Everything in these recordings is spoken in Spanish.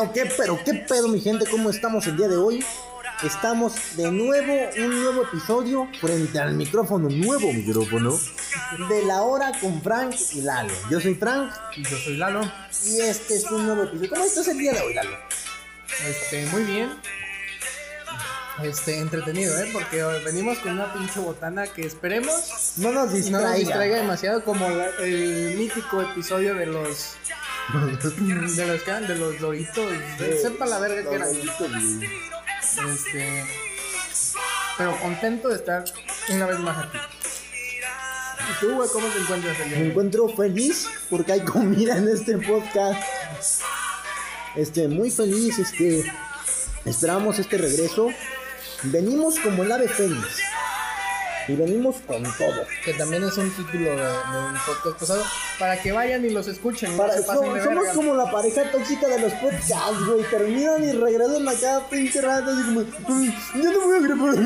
Bueno, qué pero qué pedo mi gente, ¿cómo estamos el día de hoy? Estamos de nuevo, un nuevo episodio frente al micrófono, nuevo micrófono, de la hora con Frank y Lalo. Yo soy Frank Y yo soy Lalo. y este es un nuevo episodio. ¿Cómo estás el día de hoy, Lalo? Este, muy bien. Este, entretenido, ¿eh? Porque venimos con una pinche botana que esperemos No nos no distraiga. nos distraiga demasiado como el mítico episodio de los de los ¿qué eran? de los doritos. Sepa la verga que eran. Este, pero contento de estar una vez más aquí. ¿Y tú, güey, cómo te encuentras el Me de encuentro feliz porque hay comida en este podcast. Este, muy feliz, este. Esperamos este regreso. Venimos como el ave fénix. Y venimos con todo. Que también es un título de, de un podcast pasado. Para que vayan y los escuchen. no Para- somos, verga. como la pareja tóxica de los podcasts, güey. Terminan y regresan acá, pinche rato, así como. "Mm, Yo no voy a grabar.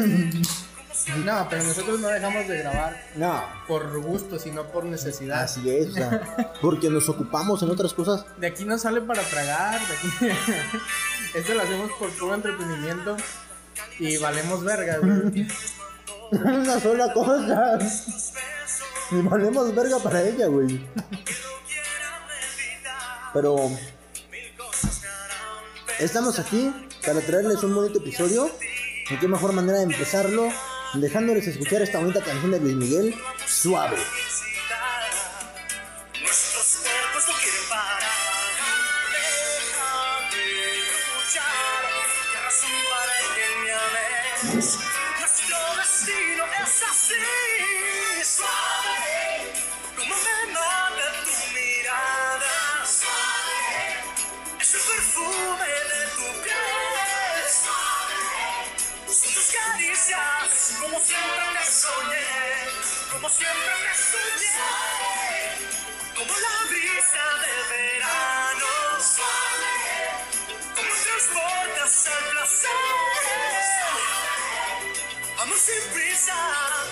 No, pero nosotros no dejamos de grabar No, por gusto, sino por necesidad. así es, o sea, porque nos ocupamos en otras cosas. De aquí no sale para tragar, de aquí. Esto lo hacemos por puro entretenimiento y valemos verga, güey. Una sola cosa. Y valemos verga para ella, güey. Pero estamos aquí para traerles un bonito episodio. Y qué mejor manera de empezarlo dejándoles escuchar esta bonita canción de Luis Miguel, Suave.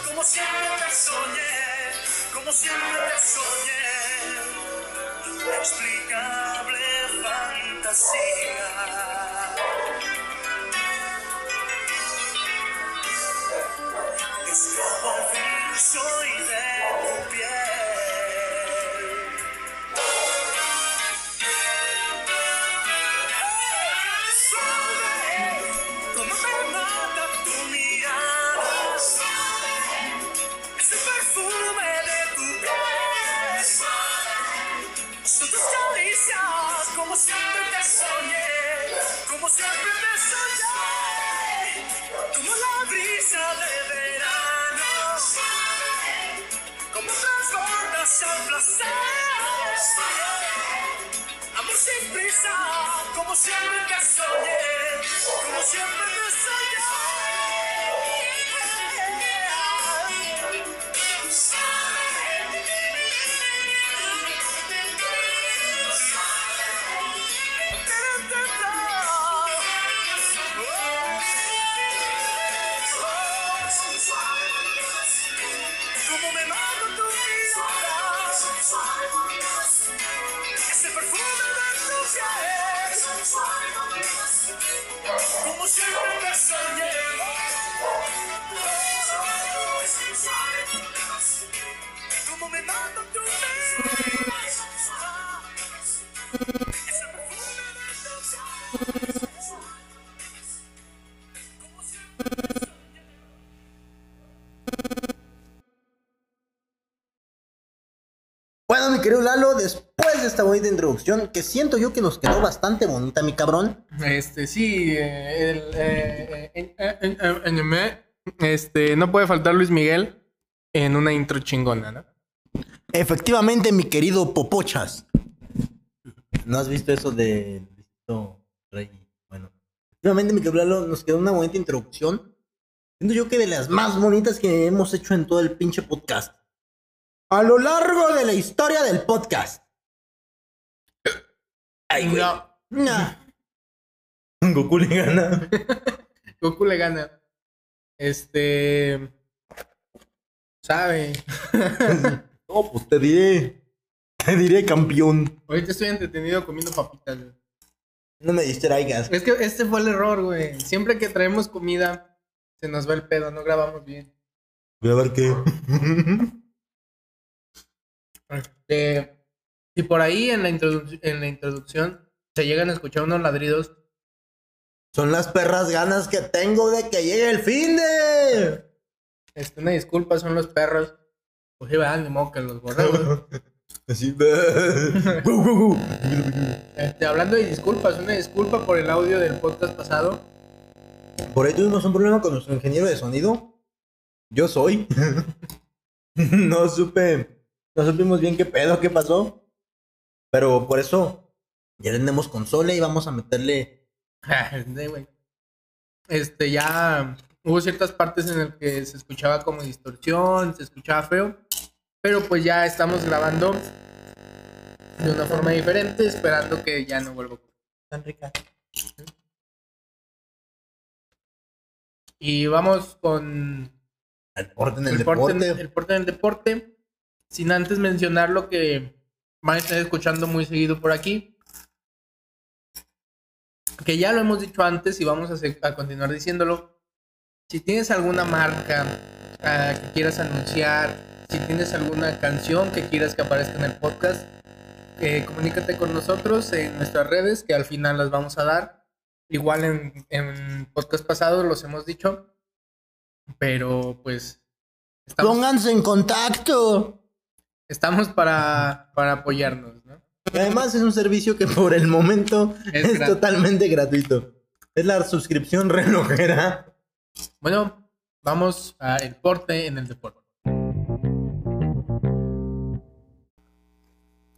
Como siempre soñé, como siempre soñé. Inexplicable fantasía. Como siempre te soñé, como siempre te soñé. Bueno, mi querido Lalo, después de esta bonita introducción, que siento yo que nos quedó bastante bonita, mi cabrón. Este, sí, eh, el, eh, eh, este, no puede faltar Luis Miguel en una intro chingona, ¿no? Efectivamente, mi querido Popochas. ¿No has visto eso de Luisito Rey? Bueno, efectivamente, mi querido nos quedó una bonita introducción. Siento yo que de las más bonitas que hemos hecho en todo el pinche podcast. A lo largo de la historia del podcast. Ay, güey. No, Nah. Goku le gana. Goku le gana. Este. Sabe. No, pues te diré. Te diré campeón. Ahorita estoy entretenido comiendo papitas, güey. No me distraigas. Es que este fue el error, güey. Siempre que traemos comida, se nos va el pedo, no grabamos bien. Voy a ver qué. Este, y por ahí en la, en la introducción se llegan a escuchar unos ladridos. Son las perras ganas que tengo de que llegue el fin de. Este, una disculpa, son los perros. Pues sí, ¿verdad? Ni modo que los. Así. Gu. Este, hablando de disculpas, una disculpa por el audio del podcast pasado. Por ahí tuvimos un problema con nuestro ingeniero de sonido. Yo soy. no supe. No supimos bien qué pedo, qué pasó. Pero por eso ya tenemos consola y vamos a meterle. Este, ya hubo ciertas partes en las que se escuchaba como distorsión, se escuchaba feo. Pero pues ya estamos grabando de una forma diferente, esperando que ya no vuelva a ocurrir. Tan rica. Y vamos con El deporte en el, el, porte, deporte. el porte en el deporte. Sin antes mencionar lo que van a estar escuchando muy seguido por aquí. Que ya lo hemos dicho antes y vamos a, continuar diciéndolo. Si tienes alguna marca ah, que quieras anunciar, si tienes alguna canción que quieras que aparezca en el podcast, eh, comunícate con nosotros en nuestras redes, que al final las vamos a dar. Igual en, en podcast pasados los hemos dicho. Pero pues Pónganse en contacto. Estamos para, para apoyarnos, ¿no? Y Además es un servicio que por el momento Es es, gratis. totalmente gratuito. Es la suscripción relojera. Bueno, vamos a el porte en el deporte.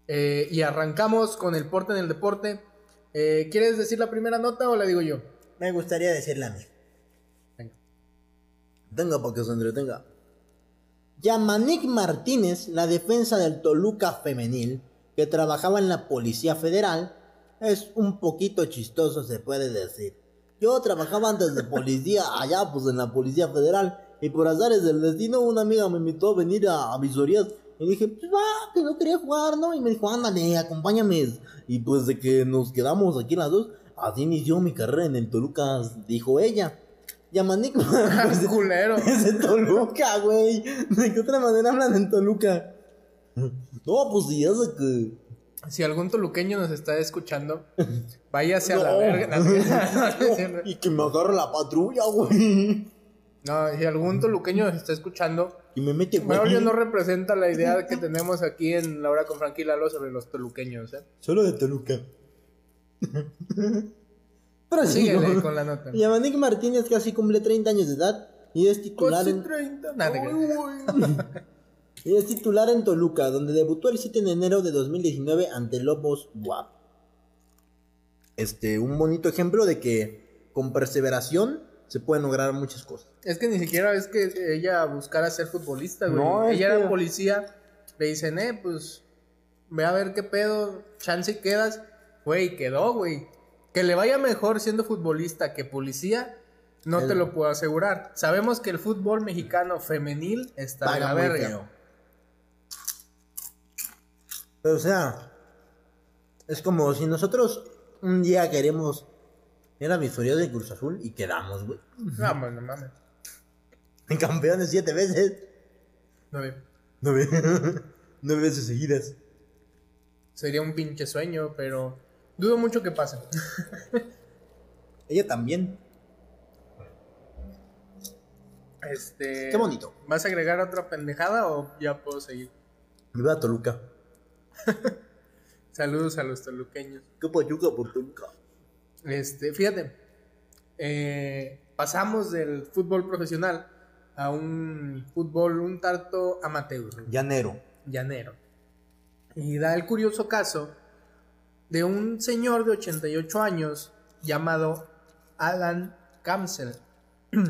Eh, y arrancamos con el porte en el deporte. Eh, ¿Quieres decir la primera nota o la digo yo? Me gustaría decirle a mí. Venga. Tenga para que se entretenga. Yamanik Martínez, la defensa del Toluca femenil, que trabajaba en la Policía Federal, es un poquito chistoso, se puede decir. Yo trabajaba antes de policía, allá pues en la Policía Federal, y por azares del destino una amiga me invitó a venir a, a visorías. Y dije, pues va, que no quería jugar, ¿no? Y me dijo, ándale, acompáñame. Y pues de que nos quedamos aquí las dos, así inició mi carrera en el Toluca, dijo ella. Yamanik pues, Culero. es de Toluca, güey. ¿De qué otra manera hablan en Toluca? No, pues sí, es de que. Si algún toluqueño nos está escuchando, váyase a la verga. No, y que me agarre la patrulla, güey. No, si algún toluqueño nos está escuchando, Y me mete, güey. Braulio no representa la idea que tenemos aquí en La Hora con Frankie Lalo sobre los toluqueños, ¿eh? Solo de Toluca. Síguele con la nota. Yamanik Martínez casi cumple 30 años de edad y es titular Casi en. 30. Nada. Y es titular en Toluca, donde debutó el 7 de enero de 2019 ante Lobos WAP. Este, un bonito ejemplo de que con perseveración se pueden lograr muchas cosas. Es que ni siquiera es que ella buscara ser futbolista, güey. No, ella que- era policía. Le dicen, eh, pues, ve a ver qué pedo, chance quedas. Güey, quedó, güey. Que le vaya mejor siendo futbolista que policía, no te lo puedo asegurar. Sabemos que el fútbol mexicano femenil está de Paga la muy verga. Pero o sea, es como si nosotros un día queremos ir a visorías de Cruz Azul y quedamos, güey. No, pues, no mames. Campeones siete veces. No, güey. Nueve. Nueve veces seguidas. Sería un pinche sueño, pero dudo mucho que pase. Ella también. Este. Qué bonito. ¿Vas a agregar otra pendejada o ya puedo seguir? Viva Toluca. Saludos a los toluqueños. ¿Qué pachuca por Toluca? Este, fíjate, eh, pasamos del fútbol profesional a un fútbol un tanto amateur, Llanero. llanero. Y da el curioso caso de un señor de 88 años llamado Alan Kamsel.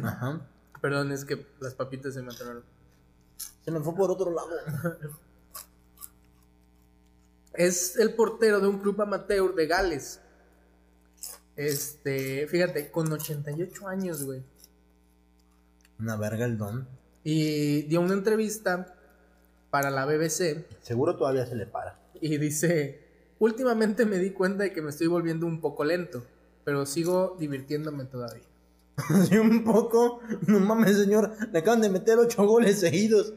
Ajá. Perdón, es que las papitas se me atoraron. Se me fue por otro lado. Es el portero de un club amateur de Gales. Este, fíjate, con 88 años, güey. Una verga el don. Y dio una entrevista para la BBC Seguro todavía se le para. y dice, últimamente me di cuenta de que me estoy volviendo un poco lento, pero sigo divirtiéndome todavía. Sí, un poco. No mames, señor. Le acaban de meter ocho goles seguidos.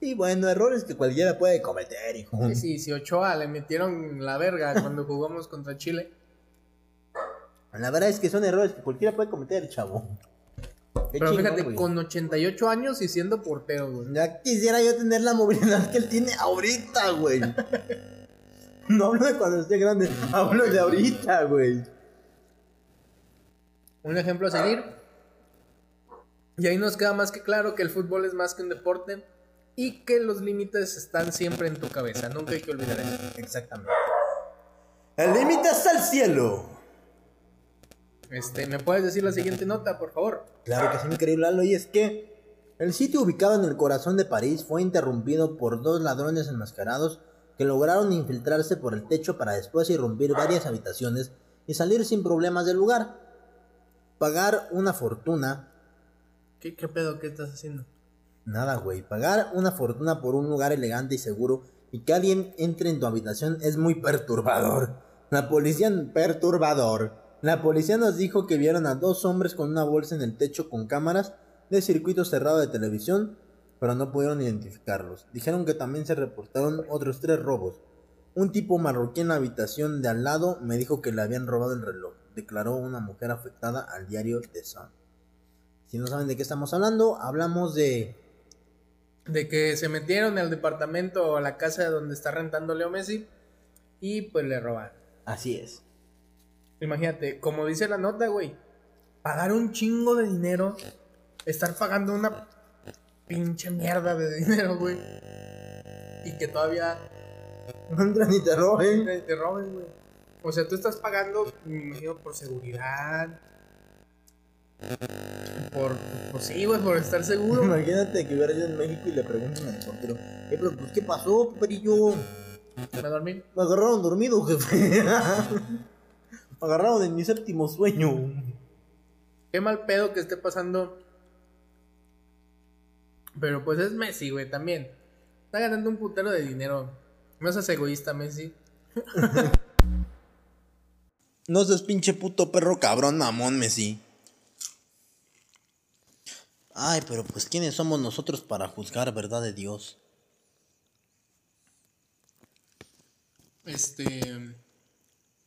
Y bueno, errores que cualquiera puede cometer, hijo. Sí, sí, si Ochoa le metieron la verga cuando jugamos contra Chile. La verdad es que son errores que cualquiera puede cometer, chavo. Qué Pero chingón, fíjate, güey. con 88 años y siendo portero, güey. Ya quisiera yo tener la movilidad que él tiene ahorita, güey. No hablo de cuando esté grande, hablo de ahorita, güey. Un ejemplo a seguir. Y ahí nos queda más que claro que el fútbol es más que un deporte y que los límites están siempre en tu cabeza. Nunca hay que olvidar eso. Exactamente. El límite está el cielo. Este, ¿me puedes decir la siguiente nota, por favor? Claro que es increíble, Lalo, y es que el sitio ubicado en el corazón de París fue interrumpido por dos ladrones enmascarados que lograron infiltrarse por el techo para después irrumpir varias habitaciones y salir sin problemas del lugar. Pagar una fortuna ¿Qué, qué pedo? ¿Qué estás haciendo? Nada, güey. Pagar una fortuna por un lugar elegante y seguro y que alguien entre en tu habitación es muy perturbador. La policía... Perturbador. La policía nos dijo que vieron a dos hombres con una bolsa en el techo con cámaras de circuito cerrado de televisión, pero no pudieron identificarlos. Dijeron que también se reportaron otros tres robos. Un tipo marroquí en la habitación de al lado me dijo que le habían robado el reloj, declaró una mujer afectada al diario The Sun. Si no saben de qué estamos hablando, hablamos de De que se metieron al departamento o a la casa donde está rentando Leo Messi y pues le robaron. Así es. Imagínate, como dice la nota, güey, pagar un chingo de dinero, estar pagando una pinche mierda de dinero, güey, y que todavía No entran ni te roben. te, te roben, güey. O sea, tú estás pagando, me imagino, por seguridad. Por, pues sí, güey, por estar seguro. Imagínate que hubiera ido en México y le preguntan al portero, eh, pero pues, ¿qué pasó, perillo? ¿Me dormí? Me agarraron dormido, jefe. Me agarraron en mi séptimo sueño. Qué mal pedo que esté pasando. Pero pues es Messi, güey, también. Está ganando un putero de dinero. No seas egoísta, Messi. No seas pinche puto perro cabrón, mamón, Messi. Ay, pero pues, ¿quiénes somos nosotros para juzgar verdad de Dios? Este.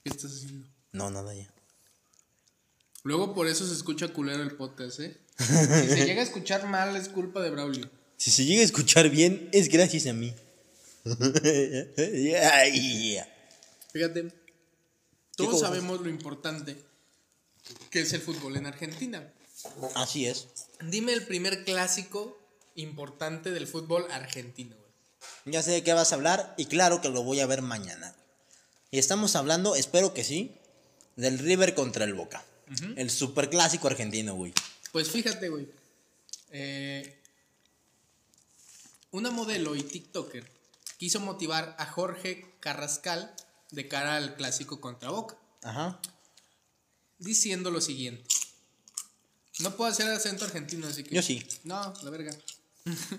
¿Qué estás haciendo? No, nada ya. Luego por eso se escucha culero el podcast, ¿eh? Si se llega a escuchar mal es culpa de Braulio. Si se llega a escuchar bien, es gracias a mí. Fíjate, todos sabemos lo importante que es el fútbol en Argentina. Así es. Dime el primer clásico importante del fútbol argentino, güey. Ya sé de qué vas a hablar y claro que lo voy a ver mañana. Y estamos hablando, espero que sí, del River contra el Boca. El superclásico argentino, güey. Pues fíjate, güey. Eh, una modelo y TikToker quiso motivar a Jorge Carrascal de cara al clásico contra Boca, Ajá. diciendo lo siguiente. No puedo hacer acento argentino, así que... Yo sí. No, la verga.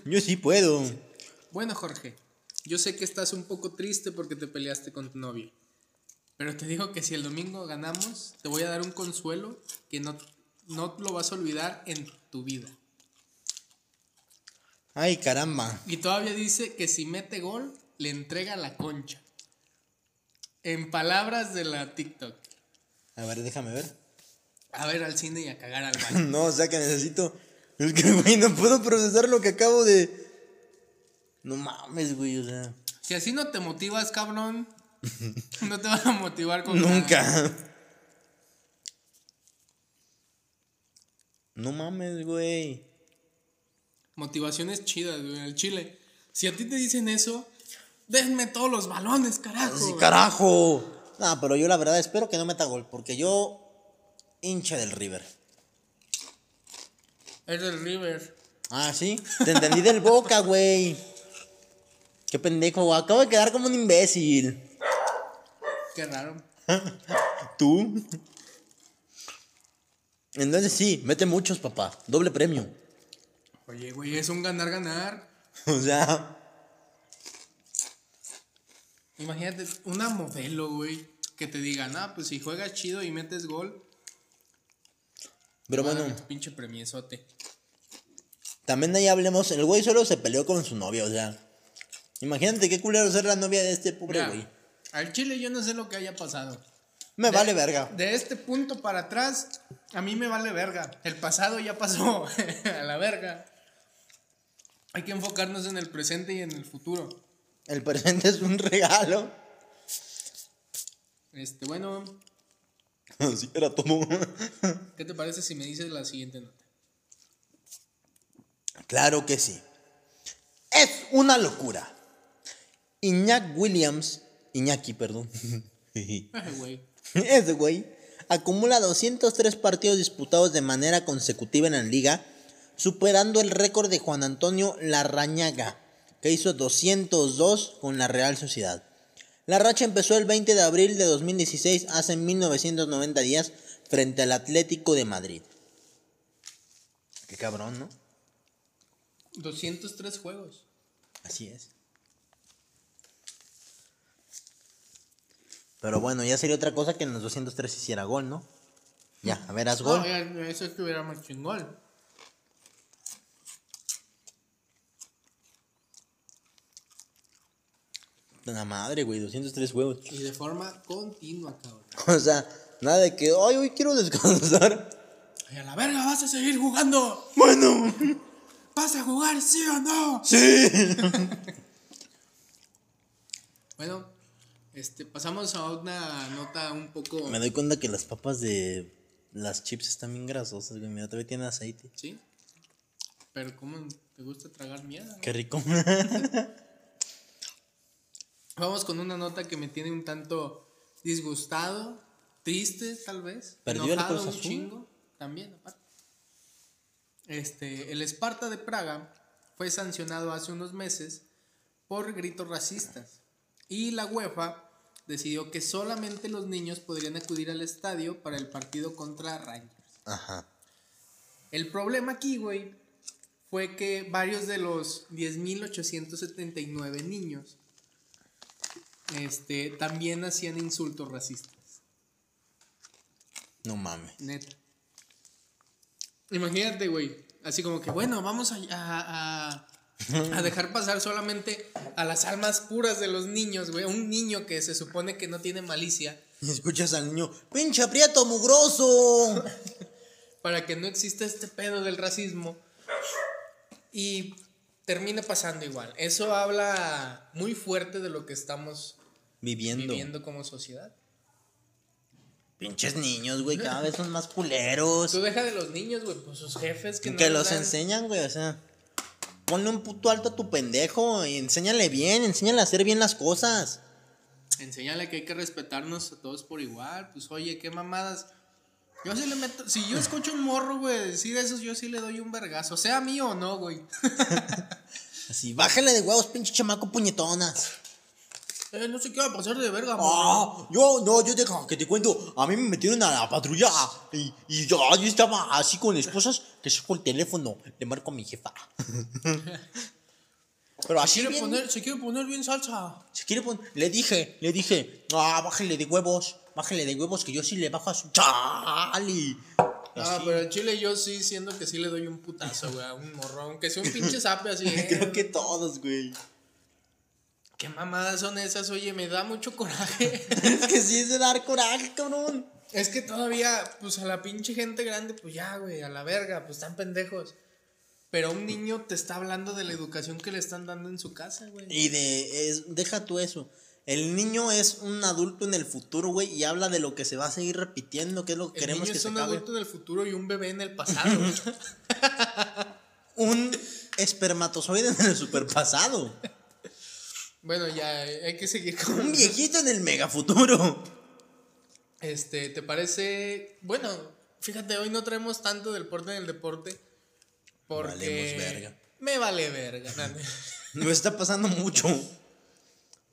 Yo sí puedo. Bueno, Jorge, yo sé que estás un poco triste porque te peleaste con tu novio. Pero te digo que si el domingo ganamos, te voy a dar un consuelo que no, no lo vas a olvidar en tu vida. Ay, caramba. Y todavía dice que si mete gol, le entrega la concha. En palabras de la TikTok. A ver, déjame ver. A ver al cine y a cagar al baño. No, o sea que necesito. Es que, güey, no puedo procesar lo que acabo de. No mames, güey, o sea. Si así no te motivas, cabrón, No te van a motivar con nada. No mames, güey. Motivaciones chidas, güey, al chile. Si a ti te dicen eso, denme todos los balones, carajo. Sí, carajo. No, pero yo la verdad espero que no meta gol, porque yo hincha del River. Es del River. Ah, sí. Te entendí del Boca, güey. Qué pendejo, güey. Acabo de quedar como un imbécil. Qué raro. ¿Tú? Entonces sí, mete muchos, papá. Doble premio. Oye, güey, es un ganar-ganar. O sea, Imagínate una modelo, güey, que te digan, ah, pues si juegas chido y metes gol, pero bueno, tu pinche premiezote. también ahí hablemos. El güey solo se peleó con su novia, o sea. Imagínate qué culero ser la novia de este pobre Mira, güey. al chile yo no sé lo que haya pasado. Me vale verga. De este punto para atrás, a mí me vale verga. El pasado ya pasó a la verga. Hay que enfocarnos en el presente y en el futuro. El presente es un regalo. Este, bueno, Así era todo. ¿qué te parece si me dices la siguiente nota? Claro que sí. Es una locura. Iñak Williams, Iñaki, perdón. Ay, güey. Ese güey acumula 203 partidos disputados de manera consecutiva en la liga, superando el récord de Juan Antonio Larrañaga, que hizo 202 con la Real Sociedad. La racha empezó el 20 de abril de 2016, hace 1990 días, frente al Atlético de Madrid. Qué cabrón, ¿no? 203 juegos. Así es. Pero bueno, ya sería otra cosa que en los 203 hiciera gol, ¿no? Ya, a ver, haz gol. No, eso estuviera más chingón. La madre, güey, 203 huevos. Y de forma continua, cabrón. O sea, nada de que, ay, hoy quiero descansar. Ay, a la verga, vas a seguir jugando. Bueno, ¿Vas a jugar, sí o no? sí. Bueno, este, pasamos a una nota un poco. Me doy cuenta que las papas de las chips están bien grasosas, güey. Mira, todavía tienen aceite. ¿Sí? Pero, ¿cómo te gusta tragar mierda? Qué rico. Vamos con una nota que me tiene un tanto disgustado, triste, tal vez. ¿Perdió el enojado Cruz un chingo, también, aparte. Este, el Esparta de Praga fue sancionado hace unos meses por gritos racistas. Y la UEFA decidió que solamente los niños podrían acudir al estadio para el partido contra Rangers. Ajá. El problema aquí, güey, fue que varios de los 10.879 niños este, también hacían insultos racistas. No mames. Neta. Imagínate, güey. Así como que, bueno, vamos a, a, a- a dejar pasar solamente a las almas puras de los niños, güey. Un niño que se supone que no tiene malicia. Y escuchas al niño, pinche aprieto mugroso. para que no exista este pedo del racismo y termine pasando igual. Eso habla muy fuerte de lo que estamos Viviendo. viviendo como sociedad. Pinches niños, güey, cada vez son más culeros. Tú deja de los niños, güey, pues sus jefes que, Que, no los dan- enseñan, güey, o sea. Ponle un puto alto a tu pendejo y enséñale bien, enséñale a hacer bien las cosas. Enséñale que hay que respetarnos a todos por igual. Pues oye, qué mamadas. Yo sí le meto. Si yo escucho un morro, güey, decir eso, yo sí le doy un vergazo. Sea mío o no, güey. Así, bájale de huevos, pinche chamaco puñetonas. Eh, no se quiera pasar de verga. Ah, yo, no, yo deja que te cuento. A mí me metieron a la patrulla y, y yo, yo estaba así con esposas que saco el teléfono, le marco a mi jefa. Pero Se así quiere, bien, poner, se quiere poner bien salsa. se quiere poner, le dije, le dije, ah, bájale de huevos, bájale de huevos que yo sí le bajo a su chali. Ah, pero en Chile yo sí siento que sí le doy un putazo, güey, a un morro. Aunque sea un pinche zape así. eh. Creo que todos, güey. ¿Qué mamadas son esas? Oye, me da mucho coraje. Es que sí es de dar coraje, cabrón. es que todavía, pues a la pinche gente grande, pues ya, güey, a la verga, pues están pendejos. Pero un niño te está hablando de la educación que le están dando en su casa, güey. Y de, es- deja tú eso. El niño es un adulto en el futuro, güey, y habla de lo que se va a seguir repitiendo, que es lo que El queremos niño que es se un acabe. adulto en el futuro y un bebé en el pasado. Un espermatozoide en el superpasado. Bueno, ya hay que seguir con. Un viejito en el megafuturo. Este, ¿te parece? Bueno, fíjate, hoy no traemos tanto del deporte en el deporte. Porque. Valemos verga. Me vale verga. No está pasando mucho.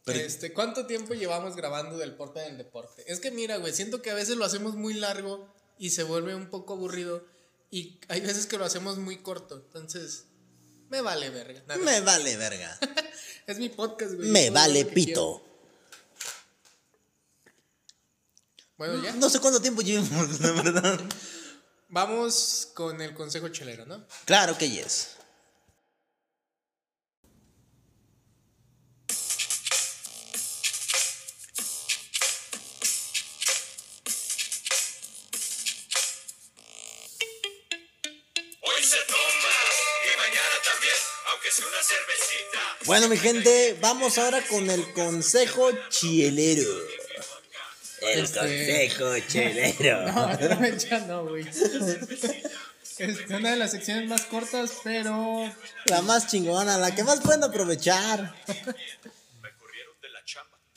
Pero- Este, ¿cuánto tiempo llevamos grabando del deporte en el deporte? Es que mira, güey, siento que a veces lo hacemos muy largo y se vuelve un poco aburrido. Y hay veces que lo hacemos muy corto. Entonces, me vale verga. Me vale verga. Es mi podcast, güey. Me vale pito. Bueno, ya. No sé cuánto tiempo llevamos, la verdad. Vamos con el consejo chelero, ¿no? Claro que yes. Bueno, mi gente, vamos ahora con el consejo chielero. El Este- consejo chelero. No, ya no, güey. Es una de las secciones más cortas, pero La más chingona, la que más pueden aprovechar.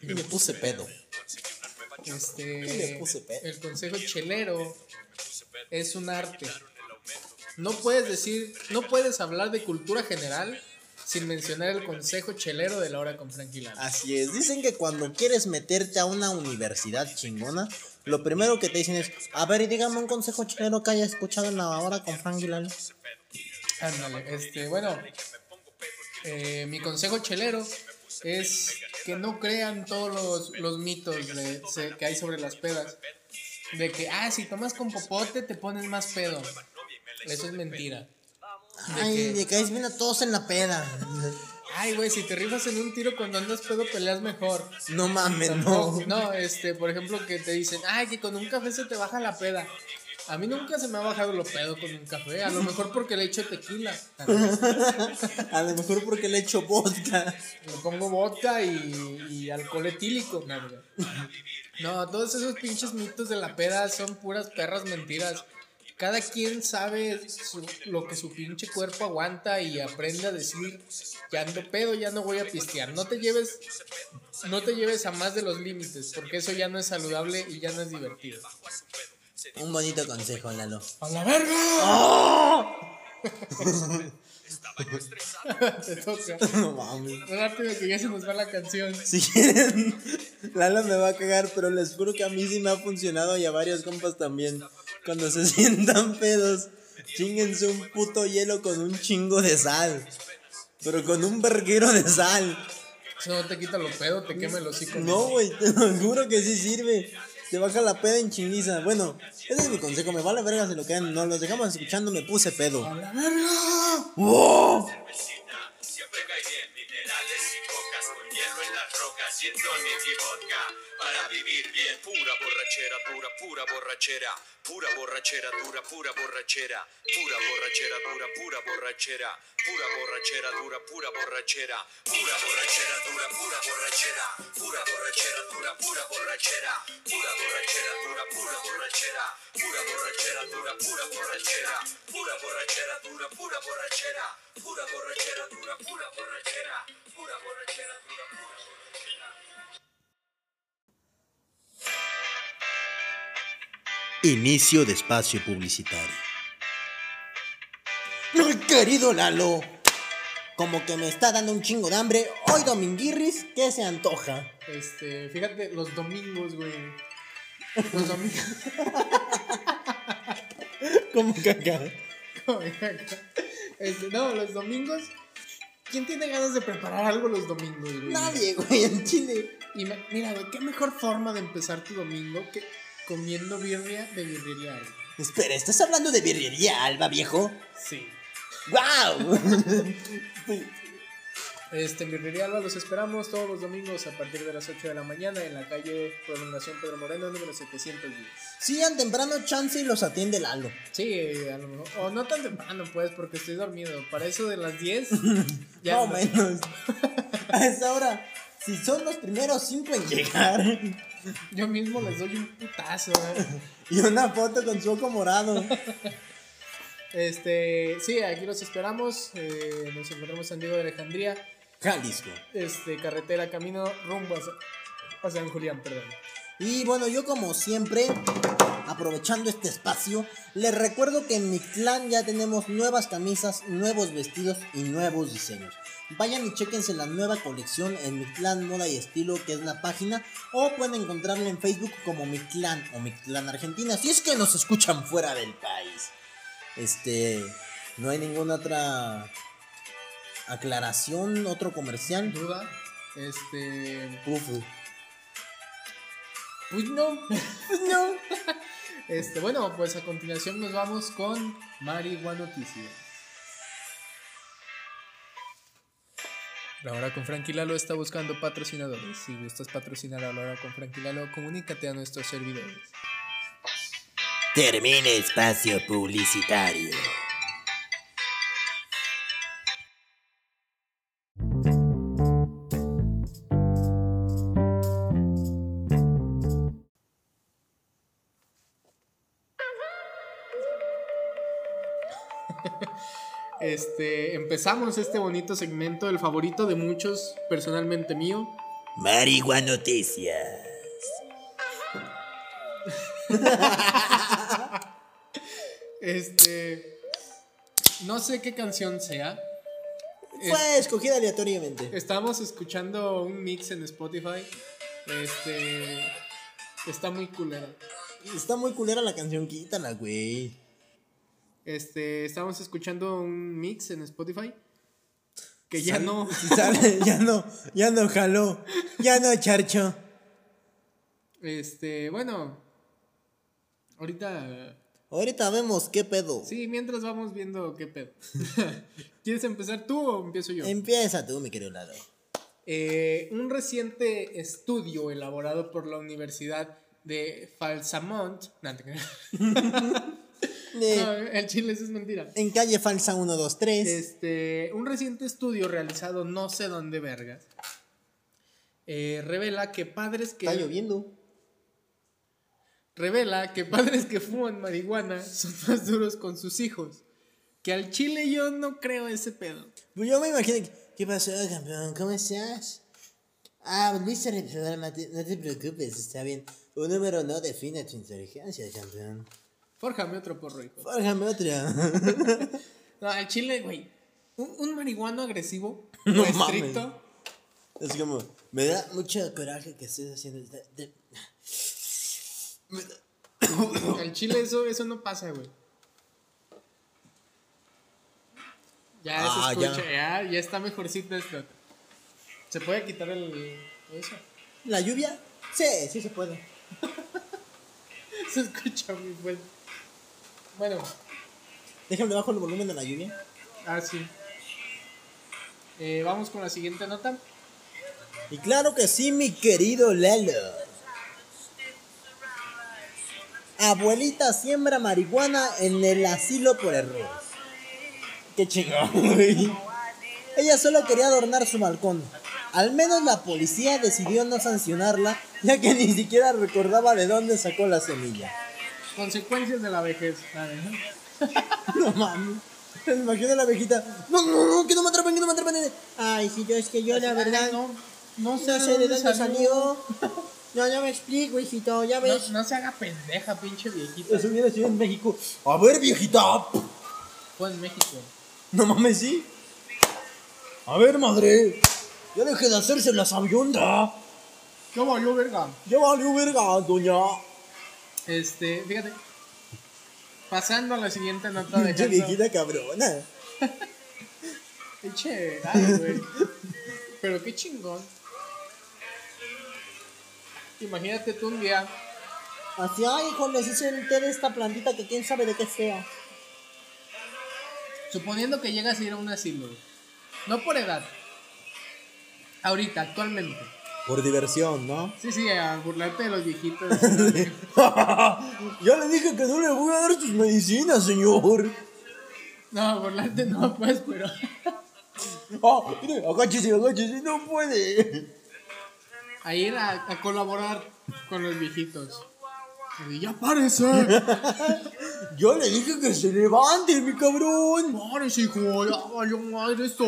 Y me puse pedo. este le puse pe- el consejo chelero es un arte. No puedes decir, no puedes hablar de cultura general sin mencionar el consejo chelero de la hora con Frankie. Así es, dicen que cuando quieres meterte a una universidad chingona, lo primero que te dicen es, a ver, y dígame un consejo chelero que haya escuchado en la hora con Frank Gilal. Ándale, este, bueno, eh, mi consejo chelero es que no crean todos los, los mitos de- se- que hay sobre las pedas. De que, ah, si tomas con popote te pones más pedo. Eso es mentira. Ay, que- me caes bien a todos en la peda. Ay, güey, si te rifas en un tiro cuando andas pedo peleas mejor. No mames, no. No, este, por ejemplo, que te dicen, ay, que con un café se te baja la peda. A mí nunca se me ha bajado lo pedo con un café. A lo mejor porque le echo tequila. A lo mejor porque le echo vodka. Le pongo vodka y, y alcohol etílico. No. No, todos esos pinches mitos de la peda son puras perras mentiras. Cada quien sabe su- lo que su pinche cuerpo aguanta y aprende a decir, ya ando pedo, ya no voy a pistear. No te lleves, no te lleves a más de los límites, porque eso ya no es saludable y ya no es divertido. Un bonito consejo, Lalo. ¡A la verga! Te toca. No mames. Rápido que ya se nos va la canción. Si quieren, Lalo me va a cagar, pero les juro que a mí sí me ha funcionado y a varios compas también. Cuando se sientan pedos, chinguense un puto hielo con un chingo de sal. Pero con un verguero de sal. Eso no te quita lo pedo, te quema el hocico. No, güey, te lo juro que sí sirve. Te baja la peda en chinguiza. Bueno, ese es mi consejo. Me vale verga si lo quedan. No, los dejamos escuchando, me puse pedo. ¡A la verga! ¡Wow! En tonic y vodka para vivir bien. Pura borrachera, pura, pura borrachera. Pura borrachera dura, pura borrachera. Pura borrachera dura, pura borrachera. Pura borrachera dura, pura borrachera. Pura borrachera dura, pura borrachera. Pura borrachera dura, pura borrachera. Pura borrachera dura, pura borrachera. Pura borrachera dura, pura borrachera. Pura borrachera dura, pura borrachera. Pura borrachera dura, pura borrachera. Pura borrachera dura, pura Inicio de espacio publicitario. Querido Lalo, como que me está dando un chingo de hambre. Hoy Dominguirris, ¿qué se antoja? Este, fíjate, los domingos, güey. Los domingos. Como que acá. Este, no, los domingos. ¿Quién tiene ganas de preparar algo los domingos, güey? Nadie, güey, en Chile. Y me- mira, güey, qué mejor forma de empezar tu domingo que comiendo birria de birrería. Alba. Espera, ¿estás hablando de birrería, Alba, viejo? Sí. ¡Wow! Este, en Birrería Alba los esperamos todos los domingos a partir de las 8 de la mañana en la calle Prolongación Pedro Moreno, número 710. Sigan temprano, chance y los atiende Lalo. Sí, a lo mejor. O no tan temprano, pues, porque estoy dormido. Para eso de las 10. ya no. menos. A esa hora, Si son los primeros cinco en llegar. Yo mismo les doy un putazo. ¿eh? Y una foto con su ojo morado. Este, sí, aquí los esperamos. eh, nos encontramos en San Diego de Alejandría. Jalisco. Este, carretera, camino rumbo a San, a San Julián, perdón. Y bueno, yo como siempre, aprovechando este espacio, les recuerdo que en mi clan ya tenemos nuevas camisas, nuevos vestidos y nuevos diseños. Vayan y chequense la nueva colección en mi clan Moda y Estilo, que es la página, o pueden encontrarla en Facebook como mi clan o mi clan Argentina, si es que nos escuchan fuera del país. Este, no hay ninguna otra aclaración, otro comercial. Duda. Este, Uf, pues no. no. Este, bueno, pues a continuación nos vamos con Marihuana Noticias. La hora con Frankie Lalo está buscando patrocinadores. Si gustas patrocinar a la hora con Frankie Lalo, comunícate a nuestros servidores. Termine espacio publicitario. Este, empezamos este bonito segmento, el favorito de muchos, personalmente mío. Marihuana Noticias. Este, no sé qué canción sea. Fue escogida aleatoriamente. Estamos escuchando un mix en Spotify. Este, está muy culera. Está muy culera la canción, quítala, güey. Este, estamos escuchando un mix en Spotify que ya no. Sale, ya no, ya no jaló. Ya no charcho. Este, bueno, ahorita Ahorita vemos qué pedo. sí, mientras vamos viendo qué pedo. ¿Quieres empezar tú o empiezo yo? Empieza tú, mi querido lado. Eh, un reciente estudio elaborado por la Universidad de Falsamont. No. De- No, el chile eso es mentira. en calle falsa 1, 2, 3. Este, un reciente estudio realizado no sé dónde vergas eh, revela que padres que Está lloviendo. revela que padres que fuman marihuana son más duros con sus hijos. Que al chile yo no creo ese pedo. Pues yo me imagino que. ¿Qué pasó, campeón? ¿Cómo estás? Ah, volviste a reprobar, no te, no te preocupes, está bien. Un número no define tu inteligencia, campeón. Fórjame otro porro, hijo. Fórjame otra. No, al chile, güey. Un, un marihuano agresivo No o estricto. Es como, me da mucho coraje que estés haciendo. de- de- da- Al chile eso, eso no pasa, güey. Ya Ah, se ya. escucha, ya. Ya, está mejorcito esto. ¿Se puede quitar el. eso? ¿La lluvia? Sí, sí se puede. Se escucha muy fuerte. Bueno, Déjame bajo el volumen de la lluvia. ah, sí. Eh, vamos con la siguiente nota. Y claro que sí, mi querido Lalo. Abuelita siembra marihuana en el asilo por error. Qué chingón, güey. Ella solo quería adornar su balcón. Al menos la policía decidió no sancionarla, ya que ni siquiera recordaba de dónde sacó la semilla. Consecuencias de la vejez. No mames. Me imagino a la abejita. No, no, no, que no me atrapen, que no me atrapen. Ay, si yo es que yo la verdad no, no, no sé de dónde salió. No, ya me explico, hijito, ya No, ves. no se haga pendeja, pinche viejita. Eso hubiera sido en México. A ver, viejita. Fue en México. No mames, sí. A ver, madre. Ya deje de hacerse la sabionda. ¿Qué valió, verga? Ya valió verga, doña. Este, fíjate. Pasando a la siguiente nota de viejita cabrona. Pinche, ay, güey. Pero qué chingón. Imagínate tú un día Así, ay, hijo, hice el té de esta plantita que quién sabe de qué sea. Suponiendo que llegas a ir a un asilo, no por edad, ahorita, actualmente. Por diversión, ¿no? Sí, sí, a burlarte de los viejitos. ya le dije que no le voy a dar sus medicinas, señor. No, burlarte no, pues, pero. Mire, agáchese, agáchese, no puede. a ir a, a colaborar con los viejitos. Y ya párese. Yo le dije que se levante, mi cabrón. Párese, hijo. Ya valió madre esto.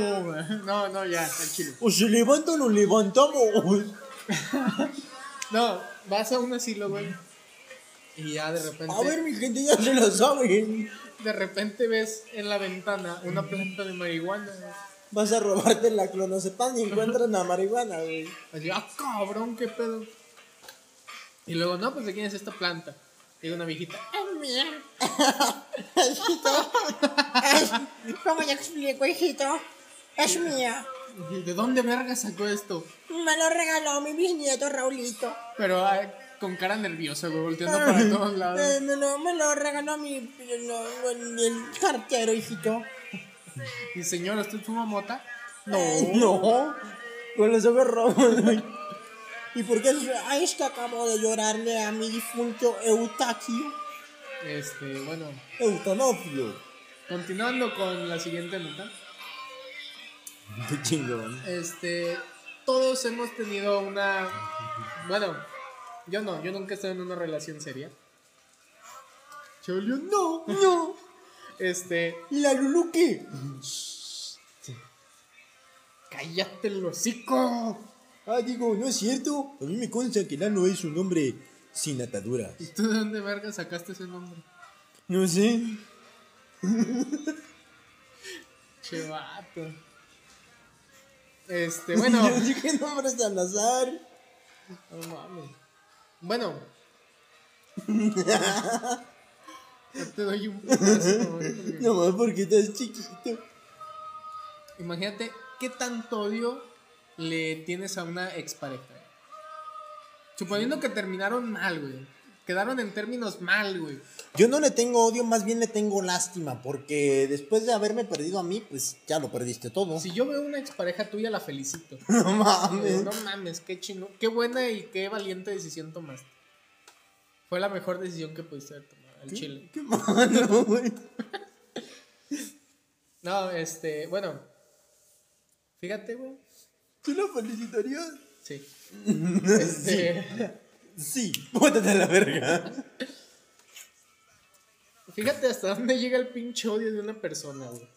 No, no, ya, chile. O se levanta o nos levantamos. No, vas a un asilo, güey. Y ya de repente. A ver, mi gente, ya se lo saben. De repente ves en la ventana una planta de marihuana. güey. Vas a robarte la clonazepam y encuentras la marihuana, güey. Así, ah, cabrón, qué pedo. Y luego, no, pues de quién es esta planta. Digo una viejita. Es mía. ¿Cómo ya explico, hijito? Es mía. Y, ¿De dónde verga sacó esto? Me lo regaló mi bisnieto Raulito. Pero ay, con cara nerviosa, güey, volteando para todos lados. Eh, me, lo, me lo regaló mi no, el cartero, hijito. Y señora, ¿usted fuma mota? No. No, con los ojos rojos, güey. ¿Y por qué? Ay, es que acabo de llorarle a mi difunto Eustaquio. Este, bueno, Eutanofilo. continuando con la siguiente nota. Qué chingón. Este, todos hemos tenido una. Bueno, yo no, yo nunca he estado en una relación seria. Cholio, no, no. Este, ¿Y la Lulu qué? cállate el hocico. Ah, digo, no es cierto. A mí me consta que Lalo es un hombre sin ataduras. ¿Y tú de dónde verga sacaste ese nombre? No sé. Che vato. Este, bueno. Yo dije nombres al azar. No mames. Bueno. Yo te doy un putazo, güey, porque- No más porque estás chiquito. Imagínate qué tanto odio le tienes a una expareja. Suponiendo que terminaron mal, güey. Quedaron en términos mal, güey. Yo no le tengo odio, más bien le tengo lástima, porque después de haberme perdido a mí, pues ya lo perdiste todo. Si yo veo una expareja tuya, la felicito. No mames. No mames, qué chino. Qué buena y qué valiente decisión tomaste. Fue la mejor decisión que pudiste haber tomado, al chile. Qué malo, güey. No, este, bueno. Fíjate, güey. ¿Tú lo felicitarías? Sí. Este, Sí, bótate a la verga. fíjate hasta dónde llega el pinche odio de una persona, güey.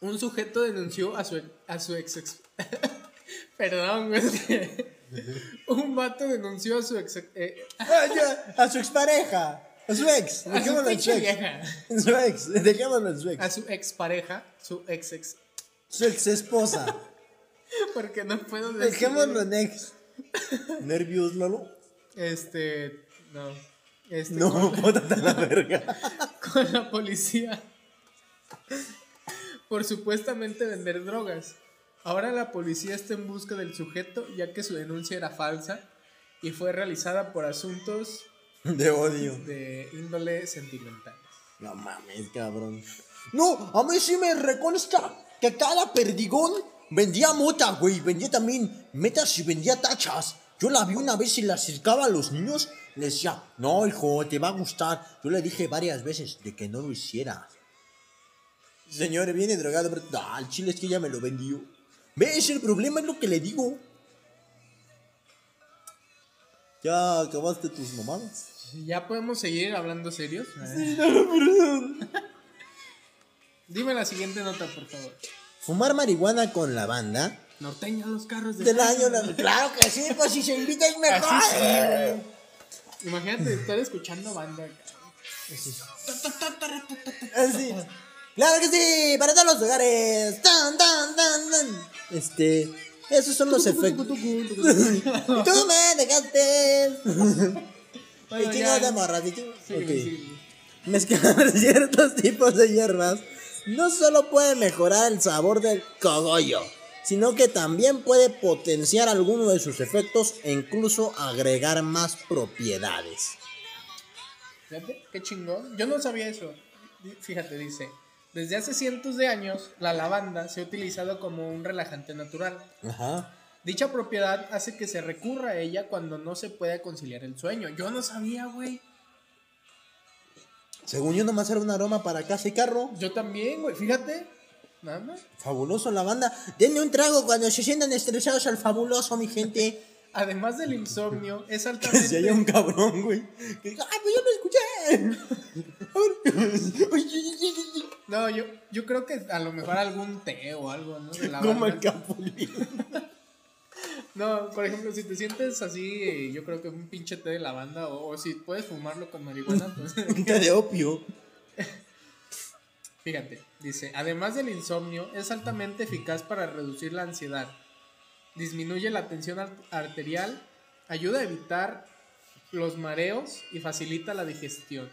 Un sujeto denunció a su, a su ex, ex- Perdón, güey. Un vato denunció a su ex. eh, Ah, ya, a su expareja. A su ex. a su Dejémoslo en su ex. vieja. Su ex. Dejémoslo en su A ex. su expareja, su ex ex. Su ex esposa. Porque no puedo decir. Dejémoslo en ex. ¿Nervios, Lalo? Este. No. Este, No, con, bótate a la verga. con la policía. Por supuestamente vender drogas. Ahora la policía está en busca del sujeto ya que su denuncia era falsa y fue realizada por asuntos De odio. de índole sentimental. No mames, cabrón. No, a mí sí me reconsta que cada perdigón vendía mota, güey. Vendía también metas y vendía tachas. Yo la vi una vez y la acercaba a los niños. Les decía, no, hijo, te va a gustar. Yo le dije varias veces de que no lo hiciera. Señor, viene drogado, pero ah, el chile es que ya me lo vendió. ¿Ves? El problema es lo que le digo. ¿Ya acabaste tus mamadas? ¿Ya podemos seguir hablando serios? Dime la siguiente nota, por favor. Fumar marihuana con la banda Norteña los carros de del año. la- Claro que sí, pues si se invita es mejor. Sí. Imagínate estar escuchando banda. Así. Claro que sí, para todos los hogares. Tan, tan, tan, tan. Este, esos son los efectos. Tú me dejaste. Bueno, y chingados de morras. y ching- Sí, Ok. sí. Mezclar ciertos tipos de hierbas no solo puede mejorar el sabor del cogollo, sino que también puede potenciar alguno de sus efectos e incluso agregar más propiedades. Fíjate, qué chingón. Yo no sabía eso. Fíjate, dice. Desde hace cientos de años, la lavanda se ha utilizado como un relajante natural. Ajá. Dicha propiedad hace que se recurra a ella cuando no se puede conciliar el sueño. Yo no sabía, güey. Según yo nomás era un aroma para casa y carro. Yo también, güey. Fíjate. Nada más. Fabuloso la banda. Denle un trago cuando se sientan estresados al fabuloso, mi gente. Además del insomnio, es Que altamente. si haya un cabrón, güey. Que diga, ¡ay, pues yo lo escuché! No, yo, yo creo que a lo mejor algún té o algo, ¿no? De la Como el capulín. No, por ejemplo, si te sientes así, eh, yo creo que un pinche té de lavanda o, o si puedes fumarlo con marihuana, pues Un té de opio. fíjate, dice, además del insomnio, es altamente eficaz para reducir la ansiedad, disminuye la tensión ar- arterial, ayuda a evitar los mareos y facilita la digestión.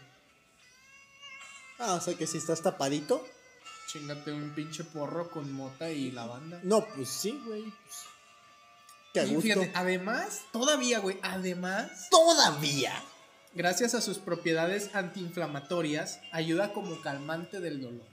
Ah, o sea que si estás tapadito. Chingate un pinche porro con mota y lavanda. No, pues sí, güey. Pues, a Y gusto. fíjate, además, todavía, güey, además, Todavía. gracias a sus propiedades antiinflamatorias, ayuda como calmante del dolor.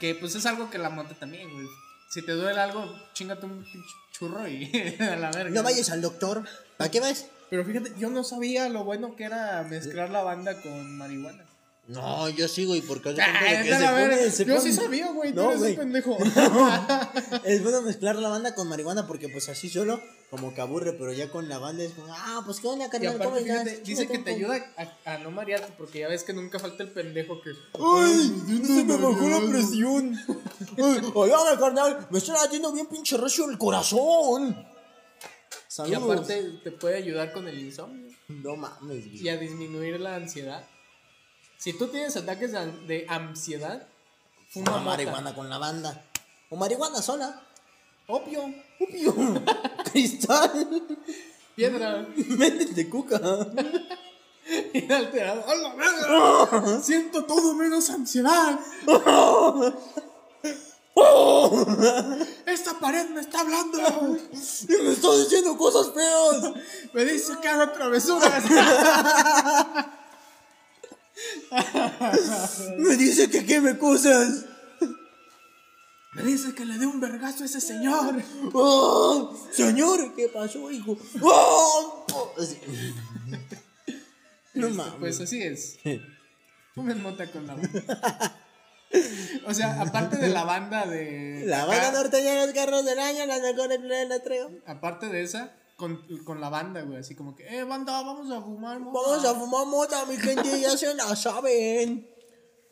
Que pues es algo que la mota también, güey. Si te duele algo, chingate un churro y a la verga. No vayas al doctor. ¿Para qué vas? Pero fíjate, yo no sabía lo bueno que era mezclar lavanda con marihuana. No, yo sigo y porque hace Ah, cuenta de que se pone- se yo sí pone- sabía, güey, tú No, eres un güey. pendejo. Es bueno mezclar la banda con marihuana porque pues así solo como que aburre, pero ya con la banda es como, ah, pues qué onda, y carnal, ¿cómo aparte, estás? fíjate, dice que te poco". ayuda a, a no marearte, porque ya ves que nunca falta el pendejo que... ¡Ay! Se me bajó la presión. ¡Ay, carnal! Me está latiendo bien pinche recio el corazón. Y Saludos. aparte te puede ayudar con el insomnio. No mames, güey. y a disminuir la ansiedad. Si tú tienes ataques de an- de ansiedad, fuma mota. marihuana con la banda. O marihuana sola. Opio, Opio. Cristal. piedra, Métete cuca. inalterado. ¡A la verga! Siento todo menos ansiedad. Esta pared me está hablando. Y me está diciendo cosas feas. Me dice que haga travesuras. Me dice que queme cosas. Me dice que le dé un vergazo a ese señor. ¡Oh! Señor, ¿qué pasó, hijo? ¡Oh! No mames. Pues así es. Fumen mota con la banda. O sea, aparte de la banda de. La acá, banda norteña de los carros del año, las mejores de la traigo. Aparte de esa, con, con la banda, güey. Así como que, eh, banda, vamos a fumar, mota. Vamos a fumar mota, mi gente, ya se la saben.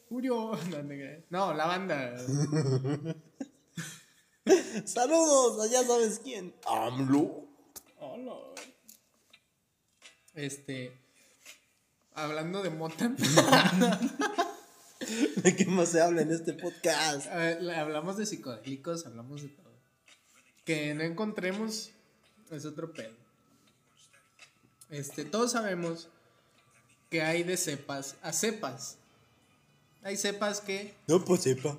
Julio. No, la banda. Saludos, ya sabes quién. AMLO. Hola. Este. Hablando de mota. ¿De qué más se habla en este podcast? eh, le- hablamos de psicodélicos, hablamos de todo. Que no encontremos es otro pedo. Este, todos sabemos que hay de cepas a cepas. Hay cepas que No, pues sepa.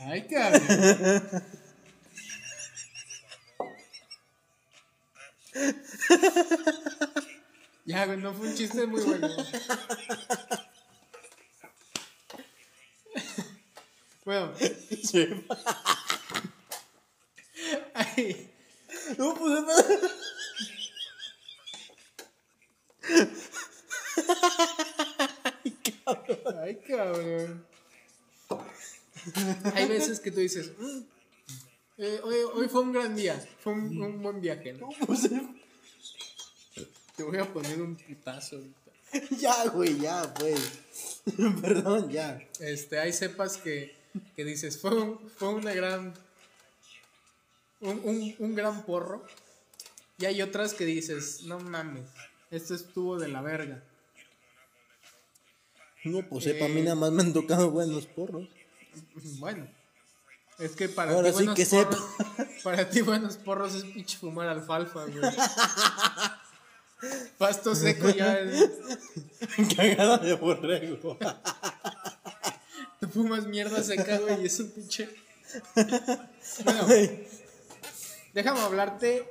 Ay, cabrón. ya, güey, no fue un chiste muy bueno. Bueno, Sepa. ay, No, pues sepa. ay, cabrón. Hay veces que tú dices, "Mm, eh, hoy, hoy fue un gran día, fue un, un buen viaje, ¿no? Pues. Te voy a poner un putazo ahorita. Ya, güey, ya, pues. Perdón, ya. Este, hay cepas que, que dices, fue, un- fue una gran. Un, un- un gran porro. Y hay otras que dices, no mames, esto estuvo de la verga. No, pues sepa, a mí nada más me han tocado buenos porros. Bueno, es que para Ahora ti sí buenos que sepa. porros, para ti buenos porros es pinche fumar alfalfa, güey. Pasto seco ya es- Cagada de borrego. te fumas mierda seca, güey, y es un pinche. Bueno, déjame hablarte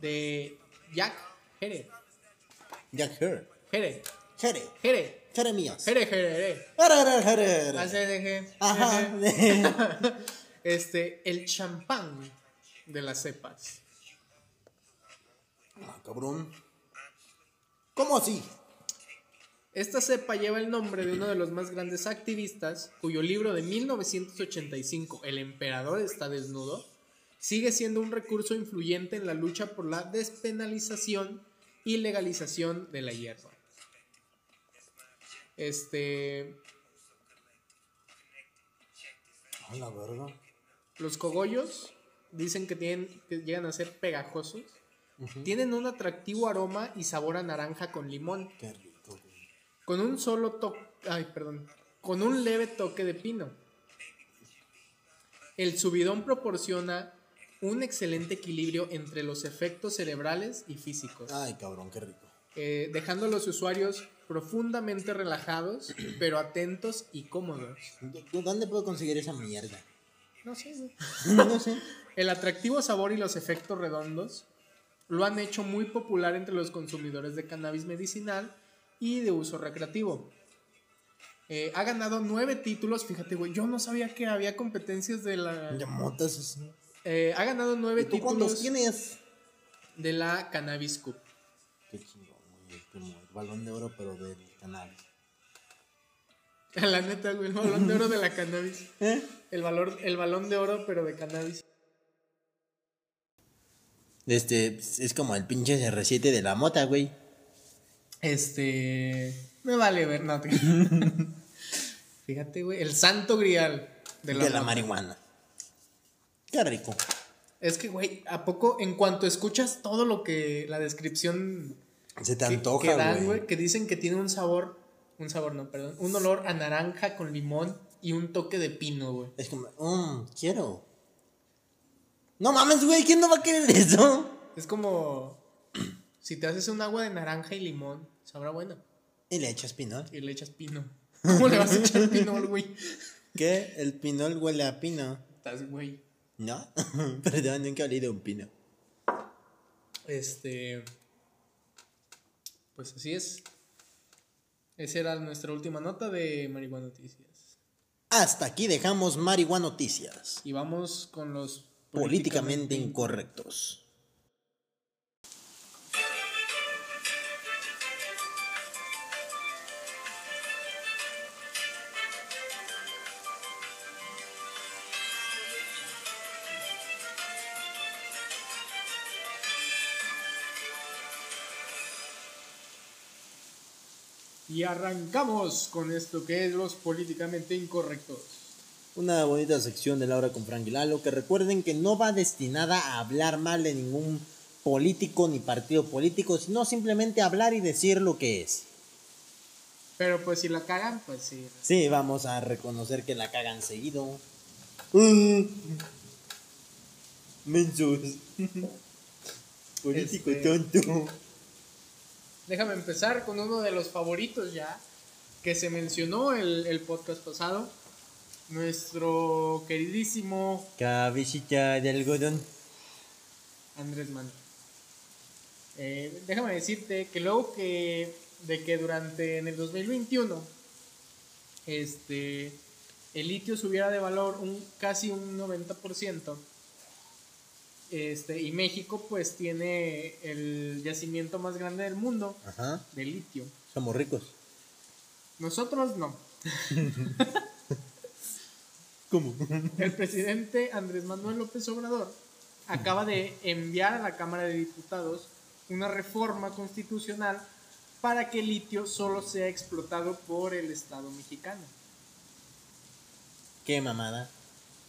de Jack Jere. Jack Her. Jere, Jere. Jere, Jeremías. Jere, Jere, Jere. Jere, Jere, Jere. Ajá. Este, el champán de las cepas. Ah, cabrón. ¿Cómo así? Esta cepa lleva el nombre de uno de los más grandes activistas, cuyo libro de 1985, El emperador está desnudo, sigue siendo un recurso influyente en la lucha por la despenalización y legalización de la hierba. Este, A la verga. los cogollos dicen que, tienen, que llegan a ser pegajosos. Tienen un atractivo aroma y sabor a naranja con limón. Qué rico. Con un solo toque. Ay, perdón. Con un leve toque de pino. El subidón proporciona un excelente equilibrio entre los efectos cerebrales y físicos, Ay, cabrón, qué rico. eh, dejando a los usuarios profundamente relajados, pero atentos y cómodos. ¿Dó- ¿Dónde puedo conseguir esa mierda? No sé, güey. no sé. El atractivo sabor y los efectos redondos lo han hecho muy popular entre los consumidores de cannabis medicinal y de uso recreativo. Eh, ha ganado nueve títulos, fíjate, güey, yo no sabía que había competencias de la... Ya motas así. Eh, ha ganado nueve ¿Y tú cuántos títulos tienes? de la Cannabis Cup. Qué chingón, güey. El balón de oro, pero del canal. La neta, güey, el balón de oro de la cannabis. ¿Eh? El, valor, el balón de oro, pero de cannabis. Este, es como el pinche R7 de la mota, güey. Este... Me vale ver, no. te- Fíjate, güey, el santo grial de De la, la, mota. marihuana. Qué rico. Es que, güey, ¿a poco en cuanto escuchas todo lo que la descripción Se te que, antoja, que dan, güey. güey, que dicen que tiene un sabor, un sabor no, perdón, un olor a naranja con limón y un toque de pino, güey. Es como, mmm, quiero. No mames, güey, ¿quién no va a querer eso? Es como si te haces un agua de naranja y limón, sabrá bueno, Y le echas pinol. y le echas pino. ¿Cómo le vas a echar pinol, güey? ¿Qué? El pinol huele a pino. Estás, güey. ¿No? Perdón, nunca he olido un pino. Este. Pues así es. Esa era nuestra última nota de Marihuana Noticias. Hasta aquí dejamos marihuana noticias. Y vamos con los Políticamente incorrectos. Y arrancamos con esto que es los políticamente incorrectos. Una bonita sección de Laura con Frank y Lalo que recuerden que no va destinada a hablar mal de ningún político ni partido político, sino simplemente hablar y decir lo que es. Pero pues si la cagan, pues sí. Sí, vamos a reconocer que la cagan seguido. Mm. Mensos. Político Este- tonto. Déjame empezar con uno de los favoritos ya, que se mencionó el, el podcast pasado. Nuestro queridísimo Cabecita de algodón. Andrés Manuel. Eh, déjame decirte que luego que de que durante en el 2021 este el litio subiera de valor un casi un 90% este y México pues tiene el yacimiento más grande del mundo Ajá. de litio. Somos ricos. Nosotros no. ¿Cómo? El presidente Andrés Manuel López Obrador acaba de enviar a la Cámara de Diputados una reforma constitucional para que el litio solo sea explotado por el Estado mexicano. Qué mamada.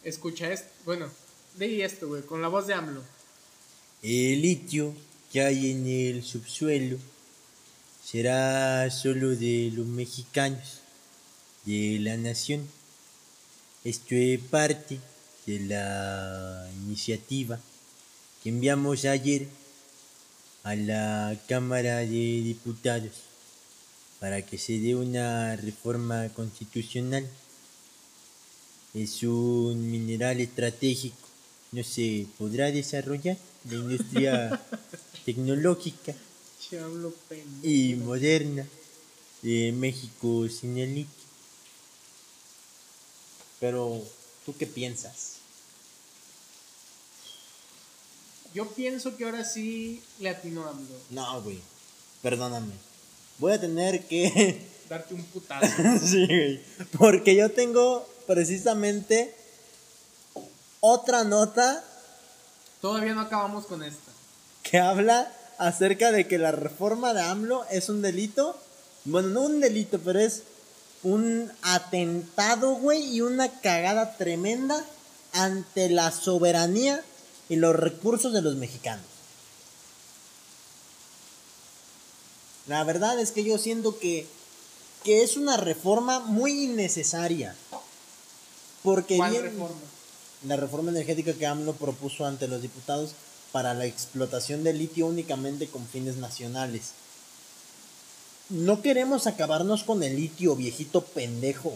Escucha esto, bueno, de esto, güey, con la voz de AMLO. El litio que hay en el subsuelo será solo de los mexicanos, de la nación. Esto es parte de la iniciativa que enviamos ayer a la Cámara de Diputados para que se dé una reforma constitucional. Es un mineral estratégico, no se podrá desarrollar la industria tecnológica y moderna de México sin el litio. Pero, ¿tú qué piensas? Yo pienso que ahora sí le atinó AMLO. No, güey, perdóname. Voy a tener que darte un putazo. Sí, güey. Porque yo tengo precisamente otra nota Todavía no acabamos con esta. que habla acerca de que la reforma de AMLO es un delito. Bueno, no un delito, pero es un atentado, güey, y una cagada tremenda ante la soberanía y los recursos de los mexicanos. La verdad es que yo siento que, que es una reforma muy innecesaria. Porque ¿Cuál bien- reforma? La reforma energética que AMLO propuso ante los diputados para la explotación del litio únicamente con fines nacionales. No queremos acabarnos con el litio, viejito pendejo.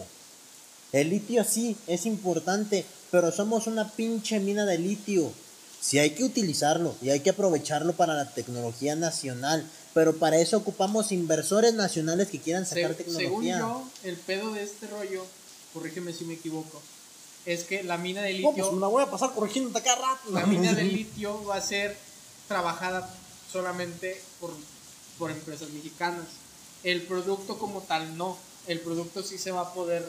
El litio sí, es importante, pero somos una pinche mina de litio. Sí hay que utilizarlo y hay que aprovecharlo para la tecnología nacional, pero para eso ocupamos inversores nacionales que quieran sacar Se- según tecnología. yo, el pedo de este rollo, corrígeme si me equivoco, es que la mina de Oh, pues litio, me la voy a pasar corrigiendo cada rato. la mina de litio va a ser trabajada solamente por, por empresas mexicanas. El producto como tal no. El producto sí se va a poder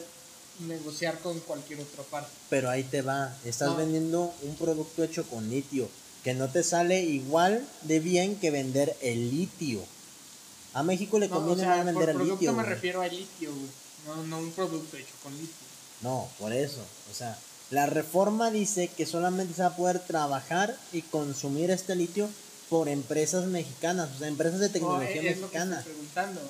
negociar con cualquier otra parte. Pero ahí te va, estás No. vendiendo un producto hecho con litio, que no te sale igual de bien que vender el litio. A México le No, o conviene sea, más por vender el producto litio. me güey. refiero a litio, güey. No, no un producto hecho con litio. No, por eso. O sea, la reforma dice que solamente se va a poder trabajar y consumir este litio por empresas mexicanas, o sea, empresas de No, tecnología es, es lo que mexicana. estoy preguntando.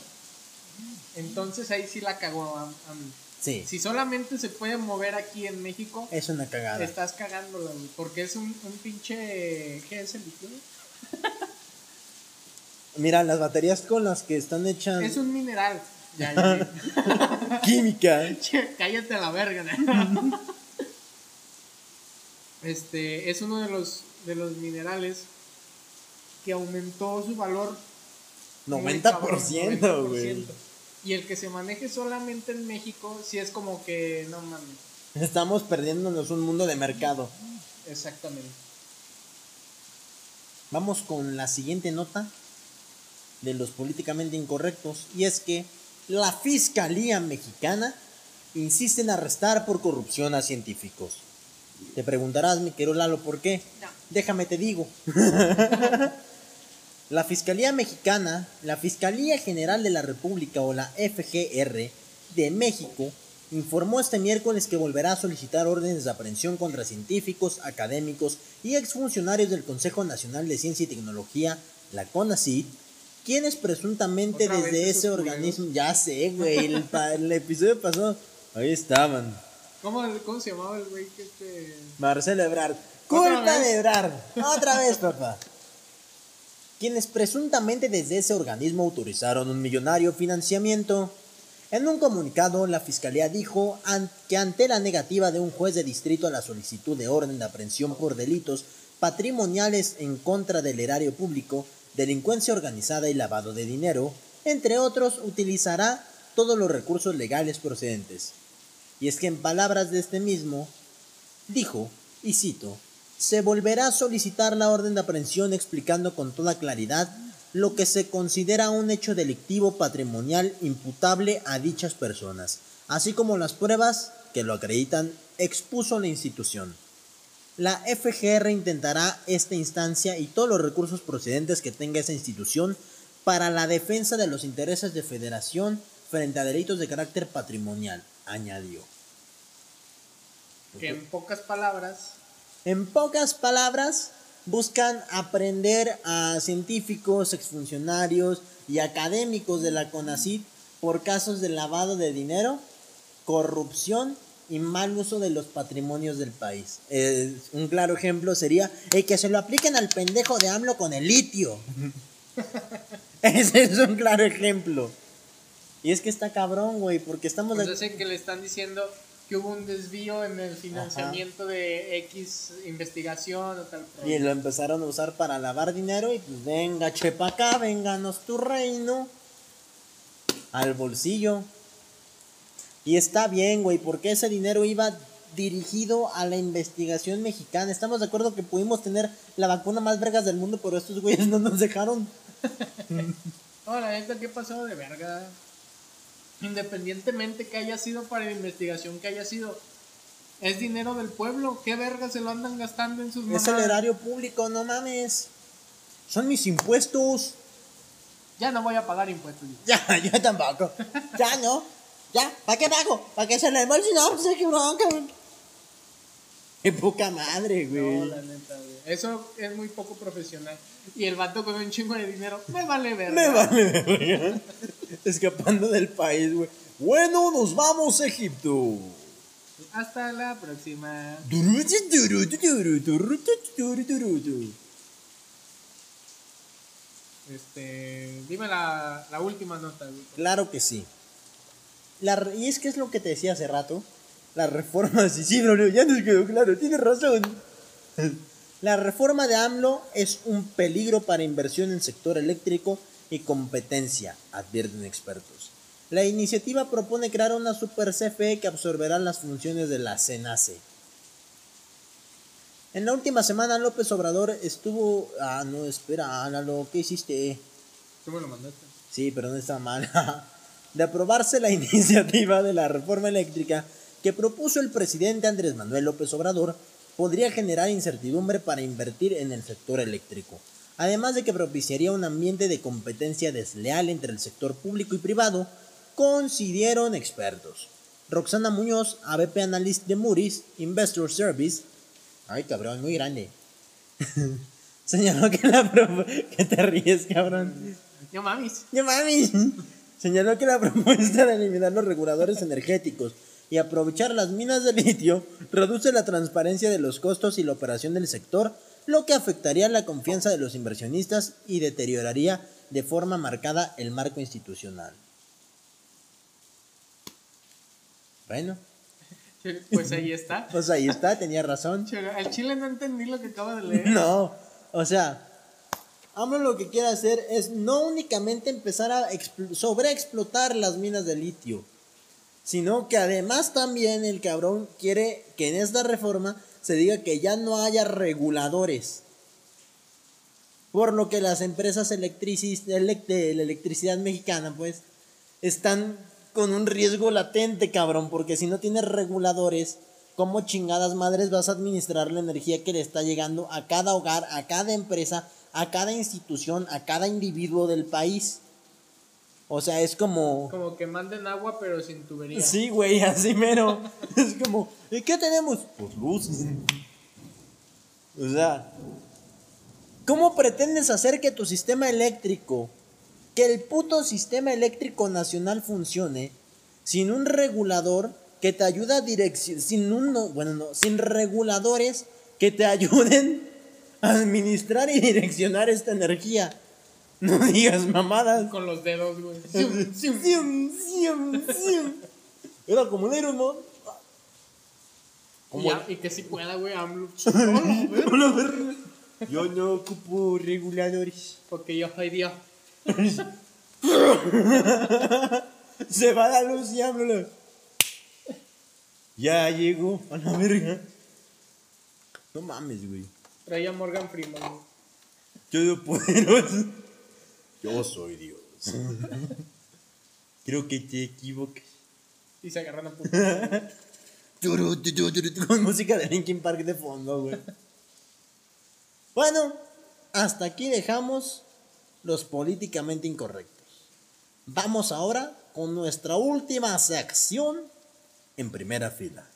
Entonces ahí sí la cagó a, a mí. Sí, Si solamente se puede mover aquí en México, es una cagada. estás cagándola, güey. Porque es un, un pinche. ¿Qué es el litio? Mira, las baterías con las que están hechas Es un mineral. Ya, ya. química. Che, Cállate a la verga, ¿no? Este es uno de los de los minerales que aumentó su valor muy cabrón, 90%, güey. 90%. Y el que se maneje solamente en México, sí es como que no mames. Estamos perdiéndonos un mundo de mercado. Exactamente. Vamos con la siguiente nota de los políticamente incorrectos y es que la Fiscalía Mexicana insiste en arrestar por corrupción a científicos. Te preguntarás, mi querido Lalo, ¿por qué? No. Déjame te digo. la Fiscalía Mexicana, la Fiscalía General de la República o la FGR de México informó este miércoles que volverá a solicitar órdenes de aprehensión contra científicos, académicos y exfuncionarios del Consejo Nacional de Ciencia y Tecnología, la CONACYT, quienes presuntamente Otra desde ese organismo, ya sé, güey, el, episodio pasado, ahí estaban. ¿Cómo, cómo se llamaba el güey que este Marcelo Ebrard. ¿Otra Culpa de Ebrard. Otra vez, papá. Quienes presuntamente desde ese organismo autorizaron un millonario financiamiento. En un comunicado, la fiscalía dijo que ante la negativa de un juez de distrito a la solicitud de orden de aprehensión por delitos patrimoniales en contra del erario público, delincuencia organizada y lavado de dinero, entre otros, utilizará todos los recursos legales procedentes. Y es que en palabras de este mismo, dijo, y cito, se volverá a solicitar la orden de aprehensión explicando con toda claridad lo que se considera un hecho delictivo patrimonial imputable a dichas personas, así como las pruebas que lo acreditan, expuso la institución. La FGR intentará esta instancia y todos los recursos procedentes que tenga esa institución para la defensa de los intereses de federación frente a delitos de carácter patrimonial, añadió. que en pocas palabras En pocas palabras, buscan aprender a científicos, exfuncionarios y académicos de la CONACYT por casos de lavado de dinero, corrupción y mal uso de los patrimonios del país. Eh, un claro ejemplo sería el que se lo apliquen al pendejo de AMLO con el litio. Ese es un claro ejemplo. Y es que está cabrón, güey, porque estamos... pues que le están diciendo que hubo un desvío en el financiamiento de X investigación o tal Y lo empezaron a usar para lavar dinero y pues venga, chepa acá, vénganos tu reino. Al bolsillo. Y está bien, güey, porque ese dinero iba dirigido a la investigación mexicana. Estamos de acuerdo que pudimos tener la vacuna más vergas del mundo, pero estos güeyes no nos dejaron. Hola, neta, ¿qué pasó de verga? Independientemente que haya sido para la investigación, que haya sido. Es dinero del pueblo. ¿Qué verga se lo andan gastando en sus Es el erario público, no mames. Son mis impuestos. Ya no voy a pagar impuestos. Ya, yo tampoco. Ya no. Ya, ¿para qué pago? ¿Para que se le embolse? No, pues qué bronca. Qué poca madre, No, güey. la neta, güey. Eso es muy poco profesional. Y el vato con un chingo de dinero, me vale verga. Me vale verga. Escapando del país, güey. Bueno, nos vamos a Egipto. Hasta la próxima. Este, dime la, la última nota, güey. Claro que sí. La, y es que es lo que te decía hace rato. La reforma, sí, sí, no, no, ya nos quedó claro, tienes razón. La reforma de AMLO es un peligro para inversión en sector eléctrico y competencia, advierten expertos. La iniciativa propone crear una super CFE que absorberá las funciones de la CENACE. En la última semana López Obrador estuvo... Ah, no, espera, Álalo, ¿qué hiciste? Tú me lo mandaste. Sí, pero no está mal. de aprobarse la iniciativa de la reforma eléctrica que propuso el presidente Andrés Manuel López Obrador, podría generar incertidumbre para invertir en el sector eléctrico, además de que propiciaría un ambiente de competencia desleal entre el sector público y privado, consideraron expertos. Roxana Muñoz, ABP Analyst de Moody's Investor Service, ay cabrón, muy grande, señaló que la... que te ríes, cabrón. Yo mamis. ¡No mames! Señaló que la propuesta de eliminar los reguladores energéticos y aprovechar las minas de litio reduce la transparencia de los costos y la operación del sector, lo que afectaría la confianza de los inversionistas y deterioraría de forma marcada el marco institucional. Bueno, Pues ahí está. pues ahí está, tenía razón. Al chile no entendí lo que acaba de leer. No, o sea, AMLO lo que quiere hacer es no únicamente empezar a expl- sobreexplotar las minas de litio, sino que además también el cabrón quiere que en esta reforma se diga que ya no haya reguladores. Por lo que las empresas de la electricidad mexicana, pues, están con un riesgo latente, cabrón, porque si no tienes reguladores, ¿cómo chingadas madres vas a administrar la energía que le está llegando a cada hogar, a cada empresa, a cada institución, a cada individuo del país? O sea, es como... Como que manden agua pero sin tubería. Sí, güey, así mero. Es como, ¿y qué tenemos? Pues luz. O sea, ¿cómo pretendes hacer que tu sistema eléctrico, que el puto sistema eléctrico nacional funcione sin un regulador que te ayude a dirección, sin un, no, bueno, no, sin reguladores que te ayuden administrar y direccionar esta energía? No digas mamadas. Con los dedos, güey. Era como el Iron Man. Y, ya- y que si pueda, güey, AMLO. Yo no ocupo reguladores. Porque yo soy Dios. Se va la luz y háblalo. Ya llegó. A la verga. No mames, güey. Traía Morgan Freeman, güey. Todopoderoso. Yo soy Dios. Creo que te equivocas. Y se agarran a puta. Con música de Linkin Park de fondo, güey. Bueno, hasta aquí dejamos los políticamente incorrectos. Vamos ahora con nuestra última sección en primera fila.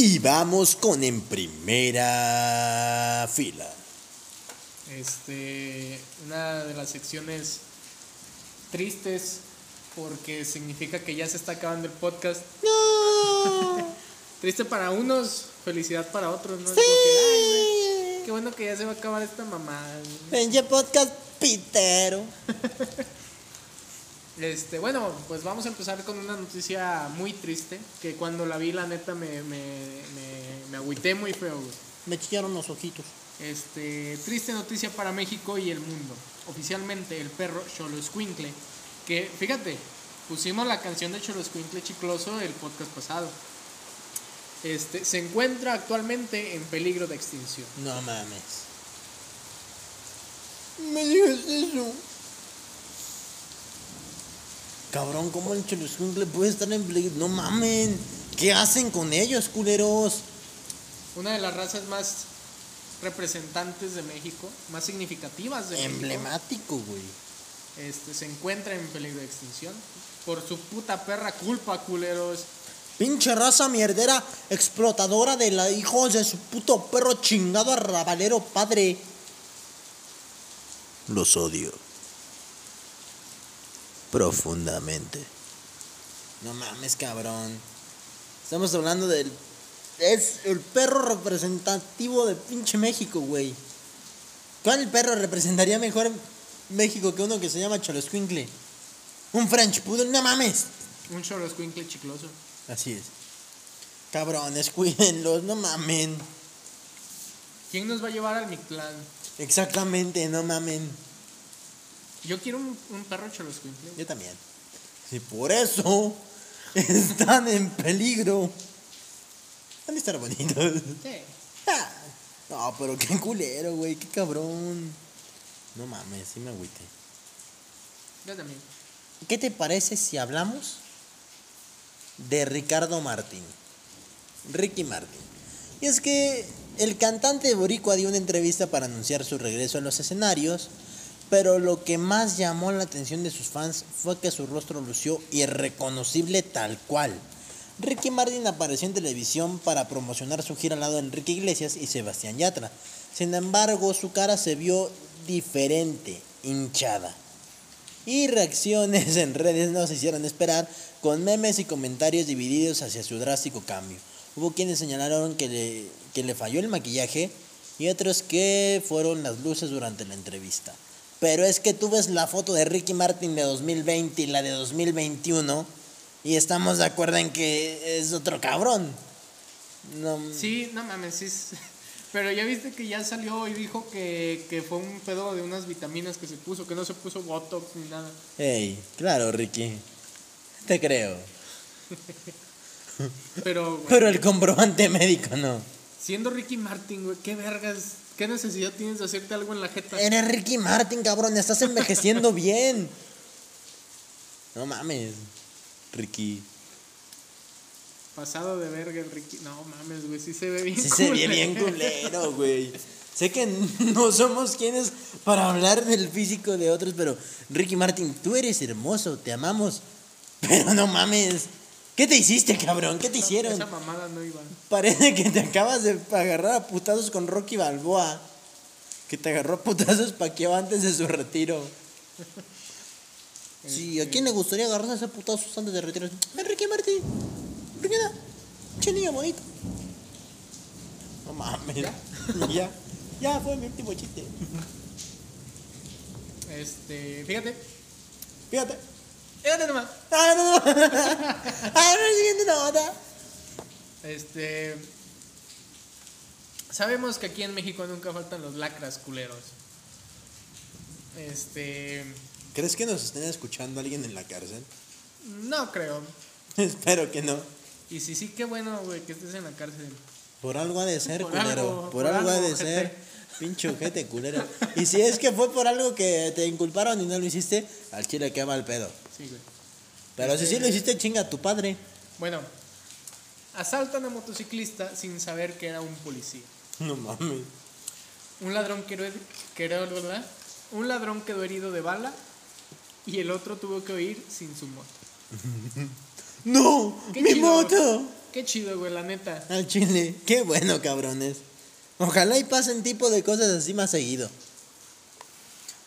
Y vamos con en primera fila. Este, una de las secciones tristes porque significa que ya se está acabando el podcast. Triste para unos, felicidad para otros, ¿no? Como que, ay, qué bueno que ya se va a acabar esta mamada. güey. Pinche podcast pitero. Este, bueno, pues vamos a empezar con una noticia muy triste que cuando la vi la neta me, me, me, me agüité muy feo, güey. Me chillaron los ojitos. Este, triste noticia para México y el mundo. Oficialmente el perro Cholo Squinkle, que fíjate, pusimos la canción de Cholo Squinkle chicloso el podcast pasado. Este, se encuentra actualmente en peligro de extinción. No mames. Me digas eso. Cabrón, ¿cómo el Choloscuincle puede estar en peligro? No mamen. ¿Qué hacen con ellos, culeros? Una de las razas más representantes de México, más significativas de México, Emblemático, güey. este, se encuentra en peligro de extinción. Por su puta perra culpa, culeros. Pinche raza mierdera, explotadora de la hijos de su puto perro chingado arrabalero padre. Los odio. Profundamente. No mames, cabrón. Estamos hablando del. Es el perro representativo de pinche México, güey. ¿Cuál perro representaría mejor México que uno que se llama Choloscuincle? Un French Poodle, no mames. Un choroscuincle chicloso. Así es. Cabrones, cuídenlos, no mamen. ¿Quién nos va a llevar al Mictlán? Exactamente, no mamen. Yo quiero un, un perro choroscuincle. Yo también. Si por eso están en peligro. Van a estar bonitos. Sí. Ah, No, pero qué culero, güey, qué cabrón. No mames, sí me agüité. Yo también. ¿Qué te parece si hablamos de Ricardo Martín? Ricky Martin. Y es que el cantante boricua dio una entrevista para anunciar su regreso a los escenarios, pero lo que más llamó la atención de sus fans fue que su rostro lució irreconocible tal cual. Ricky Martin apareció en televisión para promocionar su gira al lado de Enrique Iglesias y Sebastián Yatra. Sin embargo, su cara se vio diferente, hinchada. Y reacciones en redes no se hicieron esperar, con memes y comentarios divididos hacia su drástico cambio. Hubo quienes señalaron que le, que le falló el maquillaje y otros que fueron las luces durante la entrevista. Pero es que tú ves la foto de Ricky Martin de 2020 y la de 2021 y estamos de acuerdo en que es otro cabrón. No, Sí, no mames, sí. Pero ya viste que ya salió y dijo que, que fue un pedo de unas vitaminas que se puso, que no se puso Botox ni nada. Hey, claro, Ricky. Te creo. Pero, Pero el comprobante médico no. siendo Ricky Martin, güey, qué vergas, qué necesidad tienes de hacerte algo en la jeta. Eres Ricky Martin, cabrón. Estás envejeciendo bien. No mames. Ricky. Pasado de verga Ricky. No mames, güey, sí se ve bien. Sí se ve bien culero, güey. Sé que no somos quienes para hablar del físico de otros, pero Ricky Martin, tú eres hermoso, te amamos. Pero no mames. ¿Qué te hiciste, cabrón? ¿Qué te hicieron? Esa mamada no iba. Parece que te acabas de agarrar a putazos con Rocky Balboa. Que te agarró a putazos paqueado antes de su retiro. Sí, ¿a quién le gustaría agarrarse a ese putazos antes de retiro? Martin. Ricky, da. Che niño bonito. No mames. Ya. Ya fue mi último chiste. Este, fíjate, Fíjate. Fíjate nomás. Ah, no, no. Ah, no, siguiente nota. Este. Sabemos que aquí en México nunca faltan los lacras culeros. Este. ¿Crees que nos estén escuchando alguien en la cárcel? No creo. Espero que no. Y si sí, qué bueno, güey, que estés en la cárcel. Por algo ha de ser, Por culero. algo, por, por algo, ha de ser. Pinche ojete, culero. Y si es que fue por algo que te inculparon y no lo hiciste, al chile quema el pedo. Sí, güey. Pero si sí lo hiciste, chinga a tu padre. Bueno, asaltan a motociclista sin saber que era un policía. No mames. Un ladrón quedó, quedó- ¿verdad? Un ladrón quedó herido de bala y el otro tuvo que huir sin su moto. ¡No! Qué ¡Mi chido. moto! Qué chido, güey, la neta. Al chile. Qué bueno, cabrones. Ojalá y pasen tipo de cosas así más seguido.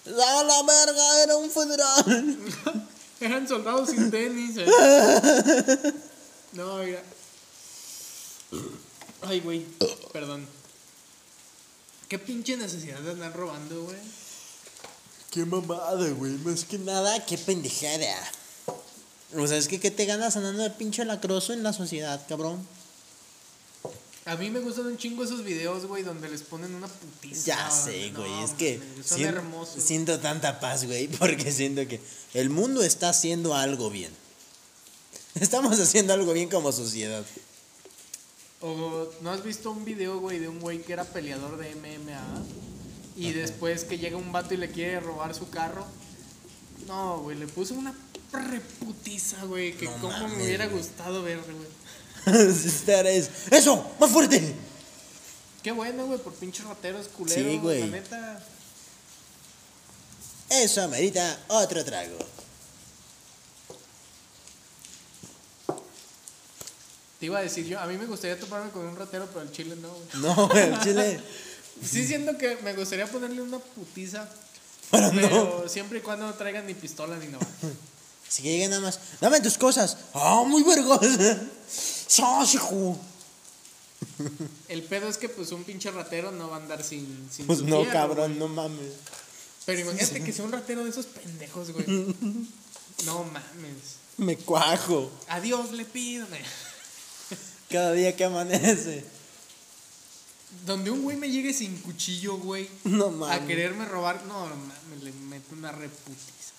¡A la verga! Era un federal. Eran soldados sin tenis. eh. No, mira. Ay, güey. Perdón. ¿Qué pinche necesidad de andar robando, güey? Qué mamada, güey. Más que nada, qué pendejada. O sea, es que ¿qué te ganas andando de pinche lacroso en la sociedad, cabrón? A mí me gustan un chingo esos videos, güey, donde les ponen una putiza. Ya sé, No, güey. es que son sien- hermosos. siento tanta paz, güey, porque siento que el mundo está haciendo algo bien. Estamos haciendo algo bien como sociedad. O ¿no has visto un video, güey, de un güey que era peleador de MMA? Y después que llega un vato y le quiere robar su carro. No, güey, le puso una reputiza, güey. Que No como mames, me hubiera güey. gustado ver, güey. Estar es- ¡Eso! ¡Más fuerte! Qué bueno, güey, por pinches rateros culeros. Sí, güey. La neta. Eso amerita otro trago. Te iba a decir yo, a mí me gustaría toparme con un ratero, pero al chile no, güey. No, güey, el chile. Sí siento que me gustaría ponerle una putiza. Pero Pero siempre y cuando no traigan ni pistola ni nada. Si que llegue nada más. Dame tus cosas. ¡Ah, muy vergosa! ¡Sos, hijo! El pedo es que pues un pinche ratero no va a andar sin, sin Pues su no, cabrón, güey. no mames. Pero imagínate que sea un ratero de esos pendejos, güey. No mames. Me cuajo. Adiós le pido. Cada día que amanece. Donde un güey me llegue sin cuchillo, güey. No A mames. quererme robar. No, no mames, le meto una reputiza.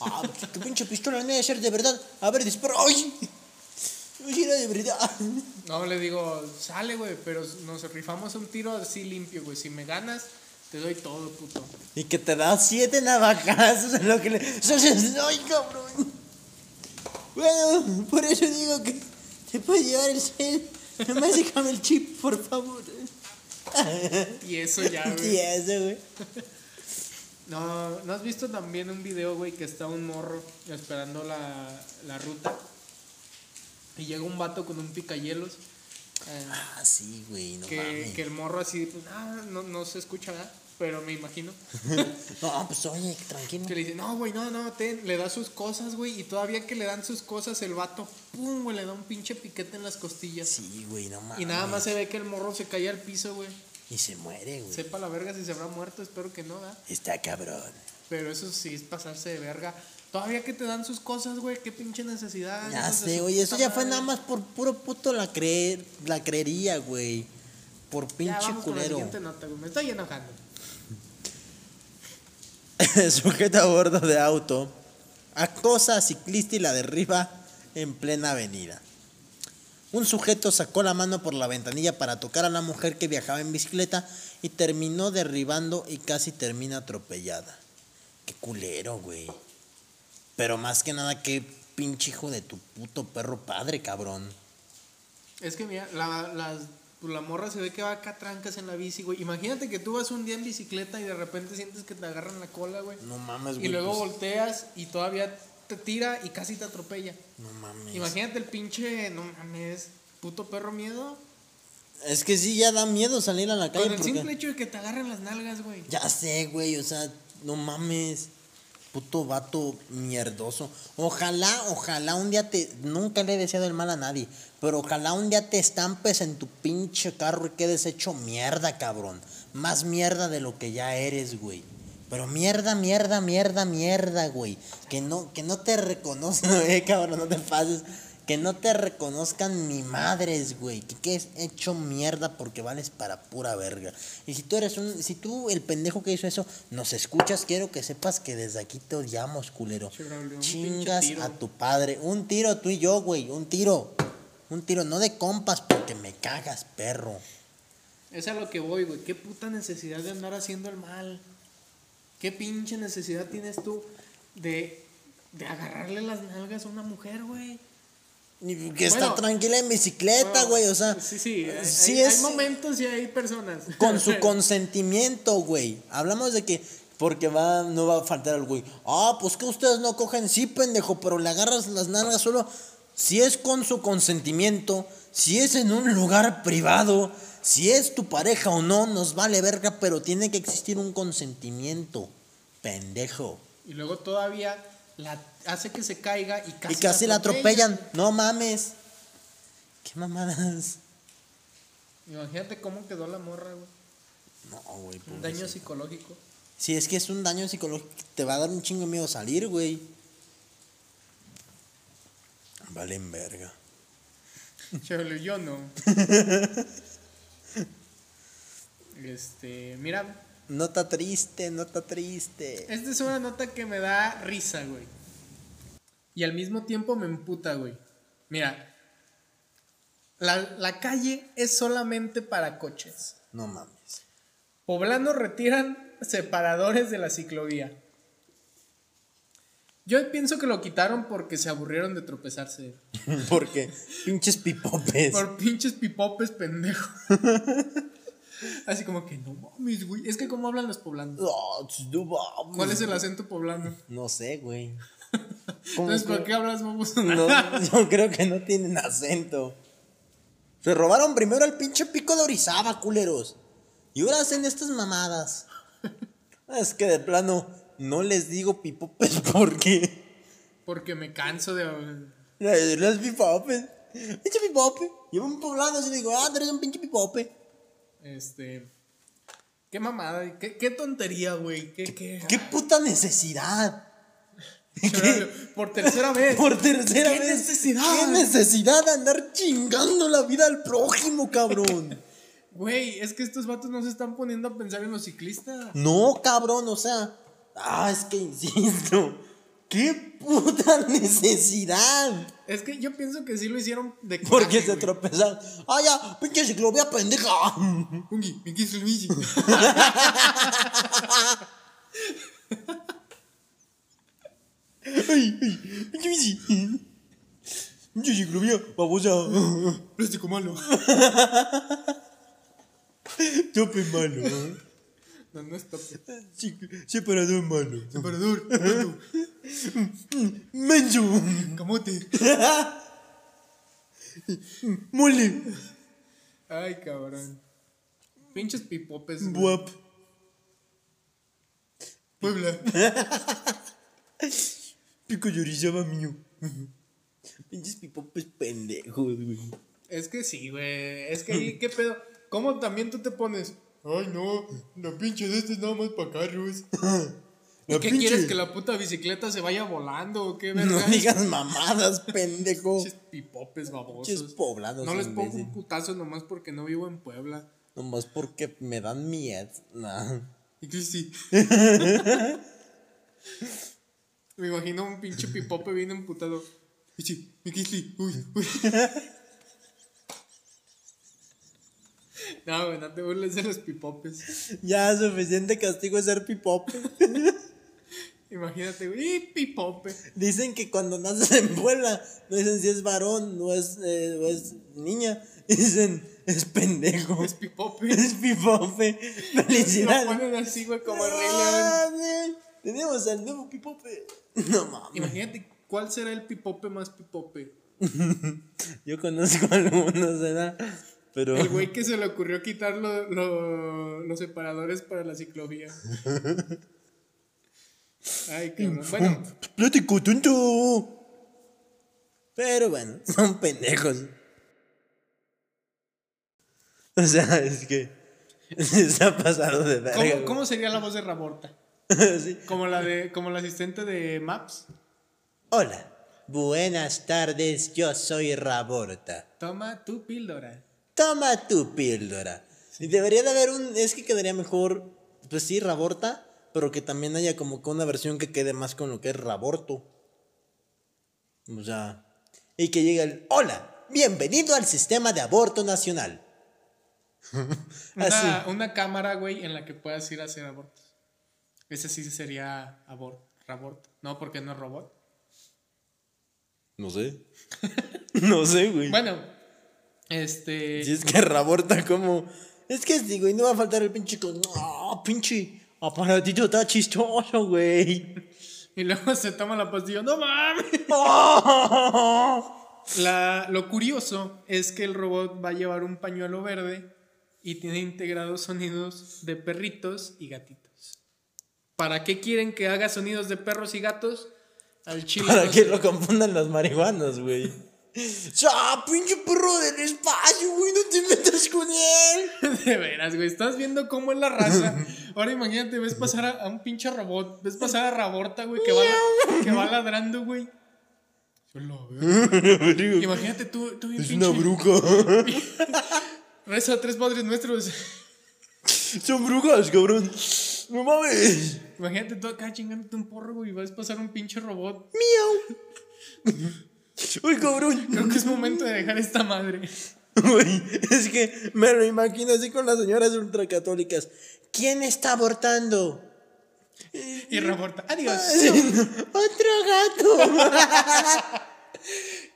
Ah, tu pinche pistola no debe ser de verdad. A ver, dispara. ¡Ay! Era de verdad. No, le digo, sale, güey, pero nos rifamos un tiro así limpio, güey. Si me ganas, te doy todo, puto. Y que te da siete navajazos en lo que le. ¡Sos- ¡Ay, cabrón! Bueno, por eso digo que te puedes llevar el cel. Nomás déjame el chip, por favor. Y eso ya, Y güey. eso, güey. No, ¿no has visto también un video, güey, que está un morro esperando la, la ruta? Y llega un vato con un picayelos. eh, Ah, sí, güey, no que, mames. que el morro así, pues, ah, no, no se escucha, ¿verdad? Pero me imagino. No, pues oye, tranquilo. Que le dice, no, güey, no, no, ten, le da sus cosas, güey. Y todavía que le dan sus cosas, el vato, pum, güey, le da un pinche piquete en las costillas. Sí, güey, no mames. y nada más se ve que el morro se cae al piso, güey. Y se muere, güey. Sepa la verga si se habrá muerto, espero que no, ¿verdad? Está cabrón. Pero eso sí es pasarse de verga. Todavía que te dan sus cosas, güey, qué pinche necesidad. Ya sé, güey. Eso ya fue nada más por puro puto la creer, la creería, güey. Por Ya pinche vamos con la culero. nota. Me estoy enojando. Sujeto a bordo de auto acosa a ciclista y la derriba en plena avenida. Un sujeto sacó la mano por la ventanilla para tocar a la mujer que viajaba en bicicleta y terminó derribando y casi termina atropellada. Qué culero, güey. Pero más que nada, qué pinche hijo de tu puto perro padre, cabrón. Es que mira, la, las- pues, la morra se ve que va acá trancas en la bici, güey. Imagínate que tú vas un día en bicicleta y de repente sientes que te agarran la cola, güey. No mames, Y güey. luego pues, volteas y todavía te tira y casi te atropella. no mames. Imagínate el pinche, no mames, puto perro miedo. Es que sí, ya da miedo salir a la calle. Con el porque- simple hecho de que te agarren las nalgas, güey. Ya sé, güey, o sea, no mames. Puto vato mierdoso. Ojalá, ojalá un día te. Nunca le he deseado el mal a nadie. Pero ojalá un día te estampes en tu pinche carro y quedes hecho mierda, cabrón. Más mierda de lo que ya eres, güey. Pero mierda, mierda, mierda, mierda, güey. Que no, que no te reconozcan, eh, cabrón, no te pases. Que no te reconozcan ni madres, güey. Que quedes hecho mierda porque vales para pura verga. Y si tú eres un. Si tú, el pendejo que hizo eso, nos escuchas, quiero que sepas que desde aquí te odiamos, culero. Chingas a tu padre. Un tiro tú y yo, güey. Un tiro. Un tiro, no de compas, porque me cagas, perro. Es a lo que voy, güey. ¿Qué puta necesidad de andar haciendo el mal? ¿Qué pinche necesidad tienes tú de, de agarrarle las nalgas a una mujer, güey? Que está Bueno, tranquila en bicicleta, güey. O sea, Sí, sí. Hay, sí hay- es- hay momentos y hay personas. con su consentimiento, güey. Hablamos de que porque va no va a faltar el güey. Ah, pues que ustedes no cogen, sí, pendejo, pero le agarras las nalgas solo si es con su consentimiento, si es en un lugar privado, si es tu pareja o no, nos vale verga, pero tiene que existir un consentimiento, pendejo. Y luego todavía la hace que se caiga y casi, y casi la atropellan, no mames. ¿Qué mamadas? Imagínate cómo quedó la morra, güey. No, güey. Un daño psicológico. Si es que es un daño psicológico, te va a dar un chingo de miedo salir, güey. Valen verga. Chale, yo no. este, mira, Nota triste, nota triste. esta es una nota que me da risa, güey. Y al mismo tiempo me emputa, güey. Mira, la, la calle es solamente para coches. No mames. Poblanos retiran separadores de la ciclovía. Yo pienso que lo quitaron porque se aburrieron de tropezarse. Porque pinches pipopes. Por pinches pipopes pendejos. Así como que no mames, güey. Es que cómo hablan los poblanos. No mames. ¿Cuál es el acento poblano? No sé, güey. ¿Cómo Entonces, ¿por qué hablas vamos? No, yo creo que no tienen acento. Se robaron primero el pinche pico de Orizaba, culeros. Y ahora hacen estas mamadas. Es que de plano no les digo pipopes porque. Porque me canso de. Las pipopes. Pinche pipope. Llevo un poblano y le digo, ah, tú eres un pinche pipope. Este. Qué mamada, qué, qué tontería, güey. Qué, qué. ¡Qué puta necesidad! Por tercera vez. Por tercera ¿Qué vez. necesidad? ¿Qué necesidad de andar chingando la vida al prójimo, cabrón? Güey, es que estos vatos no se están poniendo a pensar en los ciclistas. No, cabrón, o sea. Ah, es que insisto. ¡Qué puta necesidad! Es que yo pienso que sí lo hicieron de Porque coraje, se güey. tropezaron. ¡Ah, ya! ¡Pinche ciclovía pendeja! ¡Ay, ay! ¡Pinche bici! ¡Pinche ciclovía babosa! Plástico malo. ¡Tope malo! No, no es tope. Cic- Separador malo. Separador, plato, ¡Menso! camote. ¡Mole! Ay, cabrón. Pinches pipopes. ¡Buap! Puebla. Pico de Orizaba mío. Pinches pipopes pendejos, güey. Es que sí, güey. Es que ahí, ¿qué pedo? ¿Cómo también tú te pones? Ay, no, la pinche de este es nada más para carros. ¿Y qué pinche- quieres? ¿Que la puta bicicleta se vaya volando o qué, No digas mamadas, pendejo. Pinches pipopes babosos. Pinches poblanos, No les pongo un putazo nomás porque no vivo en Puebla. Nomás porque me dan miedo. Nah. Y Cristi. Me imagino un pinche pipope bien emputado. Cristi. Uy, uy. No, güey, no te burles de los pipopes. Ya, suficiente castigo es ser pipope. Imagínate, güey. ¡Y pipope! Dicen que cuando naces en Puebla, no dicen si es varón o es, eh, o es niña. Dicen, es pendejo. Es pipope. Es pipope. Lo Felicidades. ponen así, güey, como. Ah. Tenemos al nuevo pipope. No mames. Imagínate, ¿cuál será el pipope más pipope? Yo conozco algunos, ¿verdad? Pero. El güey que se le ocurrió quitar lo- lo- los separadores para la ciclovía. Ay, cabrón. Bueno, Plático tonto. Pero bueno, son pendejos. O sea, es que. Se ha pasado de verga. ¿cómo, sería la voz de Raborta? Sí. Como la de, como la asistente de Maps. Hola, buenas tardes, yo soy Raborta. Toma tu píldora. Toma tu píldora. Y debería de haber un. Es que quedaría mejor. Pues sí, Raborta. Pero que también haya como que una versión que quede más con lo que es Raborto. O sea. Y que llegue el. Hola, bienvenido al sistema de aborto nacional. Una, Así. una cámara, güey, en la que puedas ir a hacer abortos. Ese sí sería abort, raborto. No, porque no es robot. No sé. no sé, güey. Bueno, este. Si es que Raborta como. Es que sí, güey, no va a faltar el pinche con. Pinche aparatito está chistoso, güey. Y luego se toma la pastilla. ¡No mames! La, lo curioso es que el robot va a llevar un pañuelo verde y tiene integrados sonidos de perritos y gatitos. ¿Para qué quieren que haga sonidos de perros y gatos? Al chile. Para no que sé. lo confundan los marihuanos, güey. ¡Ya, pinche perro del espacio, güey! ¡No te metas con él! De veras, güey. Estás viendo cómo es la raza. Ahora imagínate, ves pasar a, a un pinche robot. Ves pasar a Raborta, güey, que va, que va ladrando, güey. Hola, güey. Imagínate tú, tú bien Es pinche. una bruja. Reza a tres padres nuestros. Son brujas, cabrón. No mames. Imagínate tú acá chingándote un porro, güey, y vas a pasar un pinche robot. Miau. Uy, cabrón. Creo que es momento de dejar esta madre. Güey, es que me lo imagino así con las señoras ultracatólicas. ¿Quién está abortando? Y reporta, adiós. Otro gato.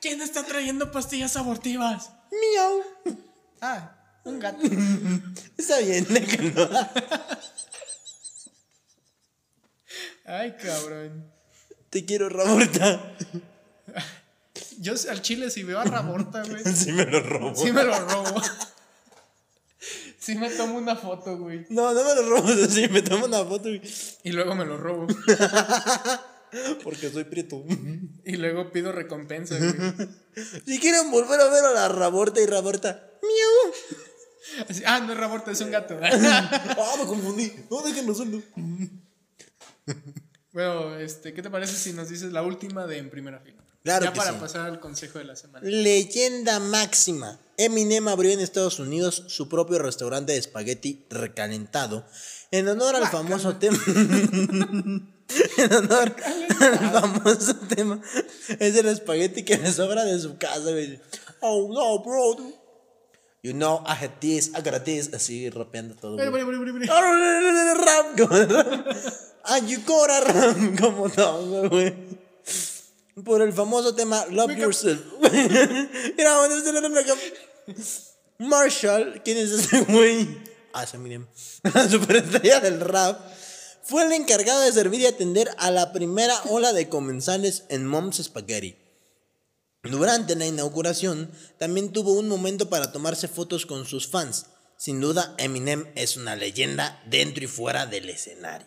¿Quién está trayendo pastillas abortivas? Miau. Ah, un gato. Está bien, déjalo. Ay, cabrón. Te quiero, Raborta. Yo al chile si veo a Raborta, güey. Sí me lo robo. Sí me lo robo. Sí me tomo una foto, güey. No, no me lo robo, sí, me tomo una foto güey, Y luego me lo robo. porque soy prieto. Y luego pido recompensa, güey. Si quieren volver a ver a la Raborta y Raborta, miau. Así, ah, no es Raborta, es un gato. Ah, me confundí. No, déjenlo solo. bueno, este, ¿qué te parece si nos dices la última de en primera fila? Claro Ya que para sí. pasar al consejo de la semana. Leyenda máxima. Eminem abrió en Estados Unidos su propio restaurante de espagueti recalentado en honor al famoso tema. en honor al famoso tema. Es el espagueti que le sobra de su casa, güey. Oh no, bro. You know, I had this, I got this. Así rapeando todo. Rap, como rap. Ah, you gotta rap, como todo, güey. Por el famoso tema Love Wake. Yourself. Mira, bueno, este cam- Marshall, ¿quién es ese güey? Ah, es Eminem. La superestrella del rap. Fue el encargado de servir y atender a la primera ola de comensales en Mom's Spaghetti. Durante la inauguración, también tuvo un momento para tomarse fotos con sus fans. Sin duda, Eminem es una leyenda dentro y fuera del escenario.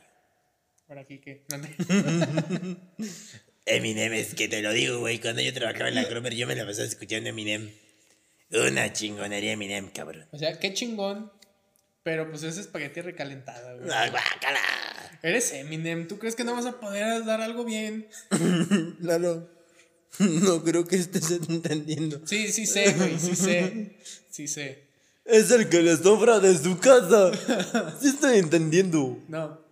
Por aquí, ¿qué? Eminem, es que te lo digo, güey. Cuando yo trabajaba en la Cromer, yo me la pasaba escuchando Eminem. Una chingonería Eminem, cabrón. O sea, qué chingón. Pero pues es espagueti recalentada, güey. ¡Ah, guácala! Eres Eminem. ¿Tú crees que no vas a poder dar algo bien? Claro. No creo que estés entendiendo. Sí, sí sé, güey. Sí sé. Sí sé. Es el que le sobra de su casa. Sí estoy entendiendo. No.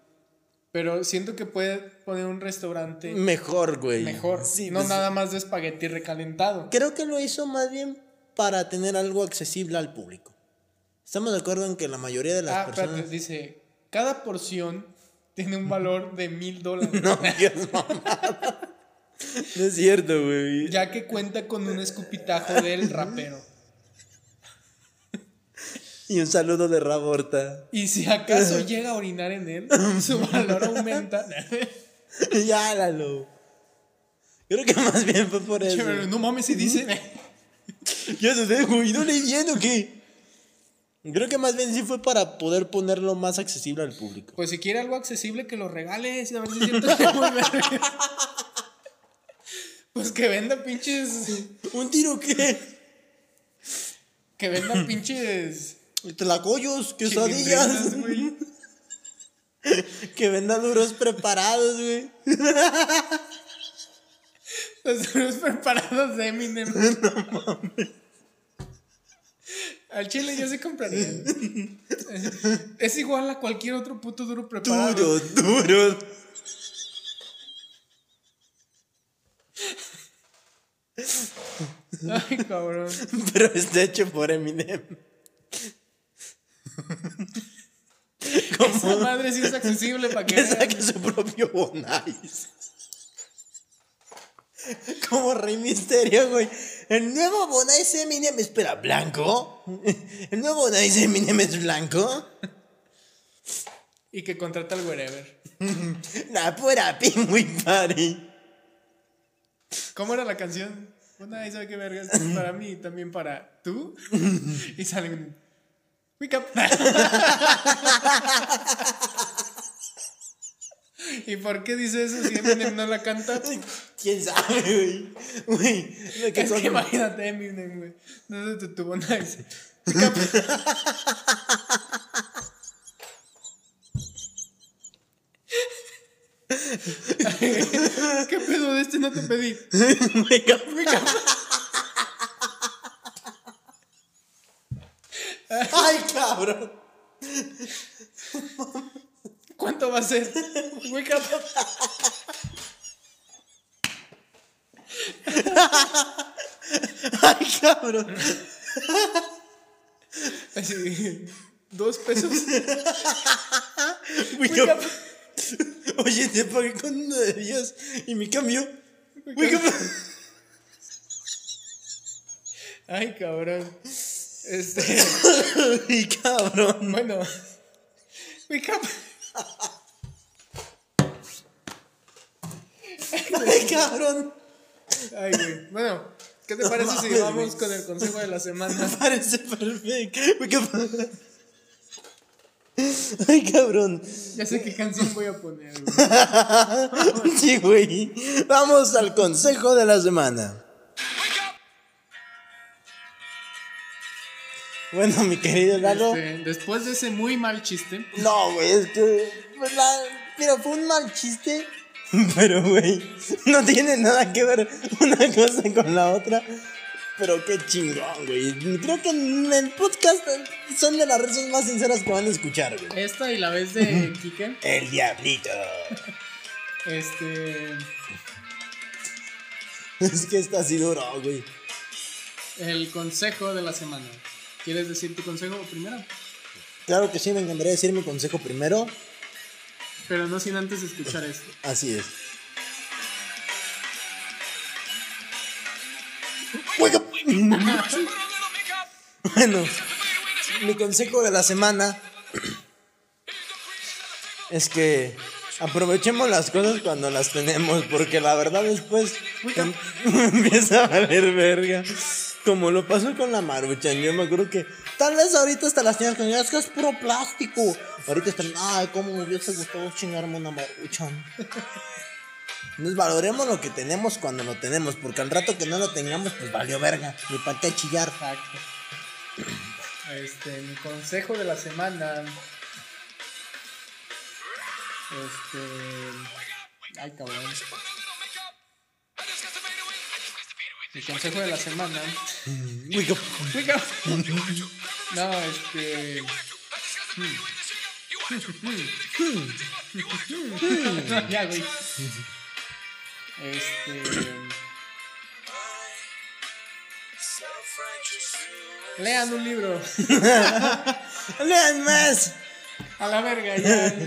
Pero siento que puede poner un restaurante Mejor, güey. mejor. Sí, no pues, nada más de espagueti recalentado. Creo que lo hizo más bien para tener algo accesible al público. Estamos de acuerdo en que la mayoría de las Ah, personas. espérate, dice, cada porción tiene un valor de mil dólares. No, Dios mamada. No es cierto, güey. Ya que cuenta con un escupitajo del rapero. Y un saludo de Raborta. Y si acaso llega a orinar en él, su valor aumenta. ya, Lalo. Creo que más bien fue por eso. No mames, si dice. Ya se sé, güey. ¿No leí bien o qué? Creo que más bien sí fue para poder ponerlo más accesible al público. Pues si quiere algo accesible, que lo regales. A ver si sientes que muy. Pues que venda pinches. ¿Un tiro qué? Que venda pinches. Tlacoyos, quesadillas. Que venda duros preparados, güey. Los duros preparados de Eminem. Al chile yo sí compraría. Es igual a cualquier otro puto duro preparado. Duros, duros. Ay, cabrón. Pero está hecho por Eminem. Esa madre sí es accesible para que saque su propio Bonais. Como Rey Misterio, güey. El nuevo Bonais Eminem. Espera, ¿blanco? ¿El nuevo Bonais Eminem es blanco? Y que contrata al wherever. La pura muy party. ¿Cómo era la canción? Ahí sabe qué vergas. Para mí y también para tú. Y salen. Wake up. ¿Y por qué dice eso si Eminem no la canta? ¿Quién sabe, güey? Güey, lo que Es que imagínate Eminem, güey. No se te tuvo. Wake up. ¿Qué pedo de este no te pedí? Wake up. Ay, cabrón. ¿Cuánto va a ser? Wake up. Ay, cabrón. Así, dos pesos. Wake up. Oye, te pagué con uno de 10 y mi cambio. Wake up. Ay, cabrón. Este, Ay, cabrón. bueno. Wake up. Ay, cabrón. Ay, güey. Bueno, ¿qué te parece si vamos con el consejo de la semana? Parece perfecto. Ay, cabrón. Ya sé qué canción voy a poner, güey. Sí, güey. Vamos al consejo de la semana. Bueno, mi querido Lalo. Este, después de ese muy mal chiste, No, güey, es que. pues, la- mira, fue un mal chiste. Pero, güey, no tiene nada que ver una cosa con la otra. Pero qué chingón, güey. Creo que en el podcast son de las risas más sinceras que van a escuchar, güey. esta y la vez de Kike, El diablito. este, Es que está así duro, güey. el consejo de la semana. ¿Quieres decir tu consejo primero? Claro que sí, me encantaría decir mi consejo primero. Pero no sin antes escuchar esto. Así es. Bueno, mi consejo de la semana es que aprovechemos las cosas cuando las tenemos, porque la verdad después em- empieza a valer verga. Como lo pasó con la maruchan, yo me acuerdo que tal vez ahorita hasta las tienes con es que es puro plástico. Ahorita están, ay, cómo me hubiese gustado chingarme una maruchan. Nos valoremos lo que tenemos cuando lo tenemos, porque al rato que no lo tengamos, pues valió verga. Ni para qué chillar. Exacto. Este, mi consejo de la semana. Este. Ay, cabrón. Mi consejo de la semana. Wake up. Wake up. No, este. ya, güey. Este. Lean un libro. Lean más. A la verga, ya.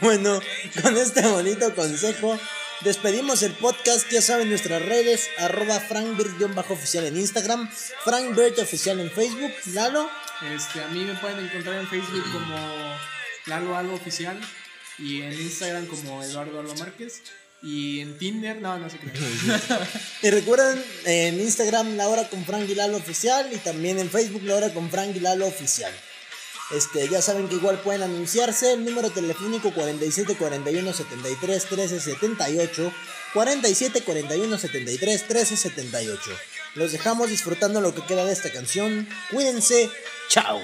Bueno, con este bonito consejo, despedimos el podcast. Ya saben, nuestras redes, arroba frankbird-oficial en Instagram, frankbird oficial en Facebook, Lalo. Este, a mí me pueden encontrar en Facebook como Lalo Algo Oficial y en Instagram como Eduardo Alba Márquez y en Tinder, no, no sé qué. Y recuerden en Instagram La Hora con Frank y Lalo Oficial y también en Facebook La Hora con Frank y Lalo Oficial. Este, ya saben que igual pueden anunciarse el número telefónico 47 41 73 13 78 47 41 73 13 78. Los dejamos disfrutando lo que queda de esta canción. Cuídense. Chao.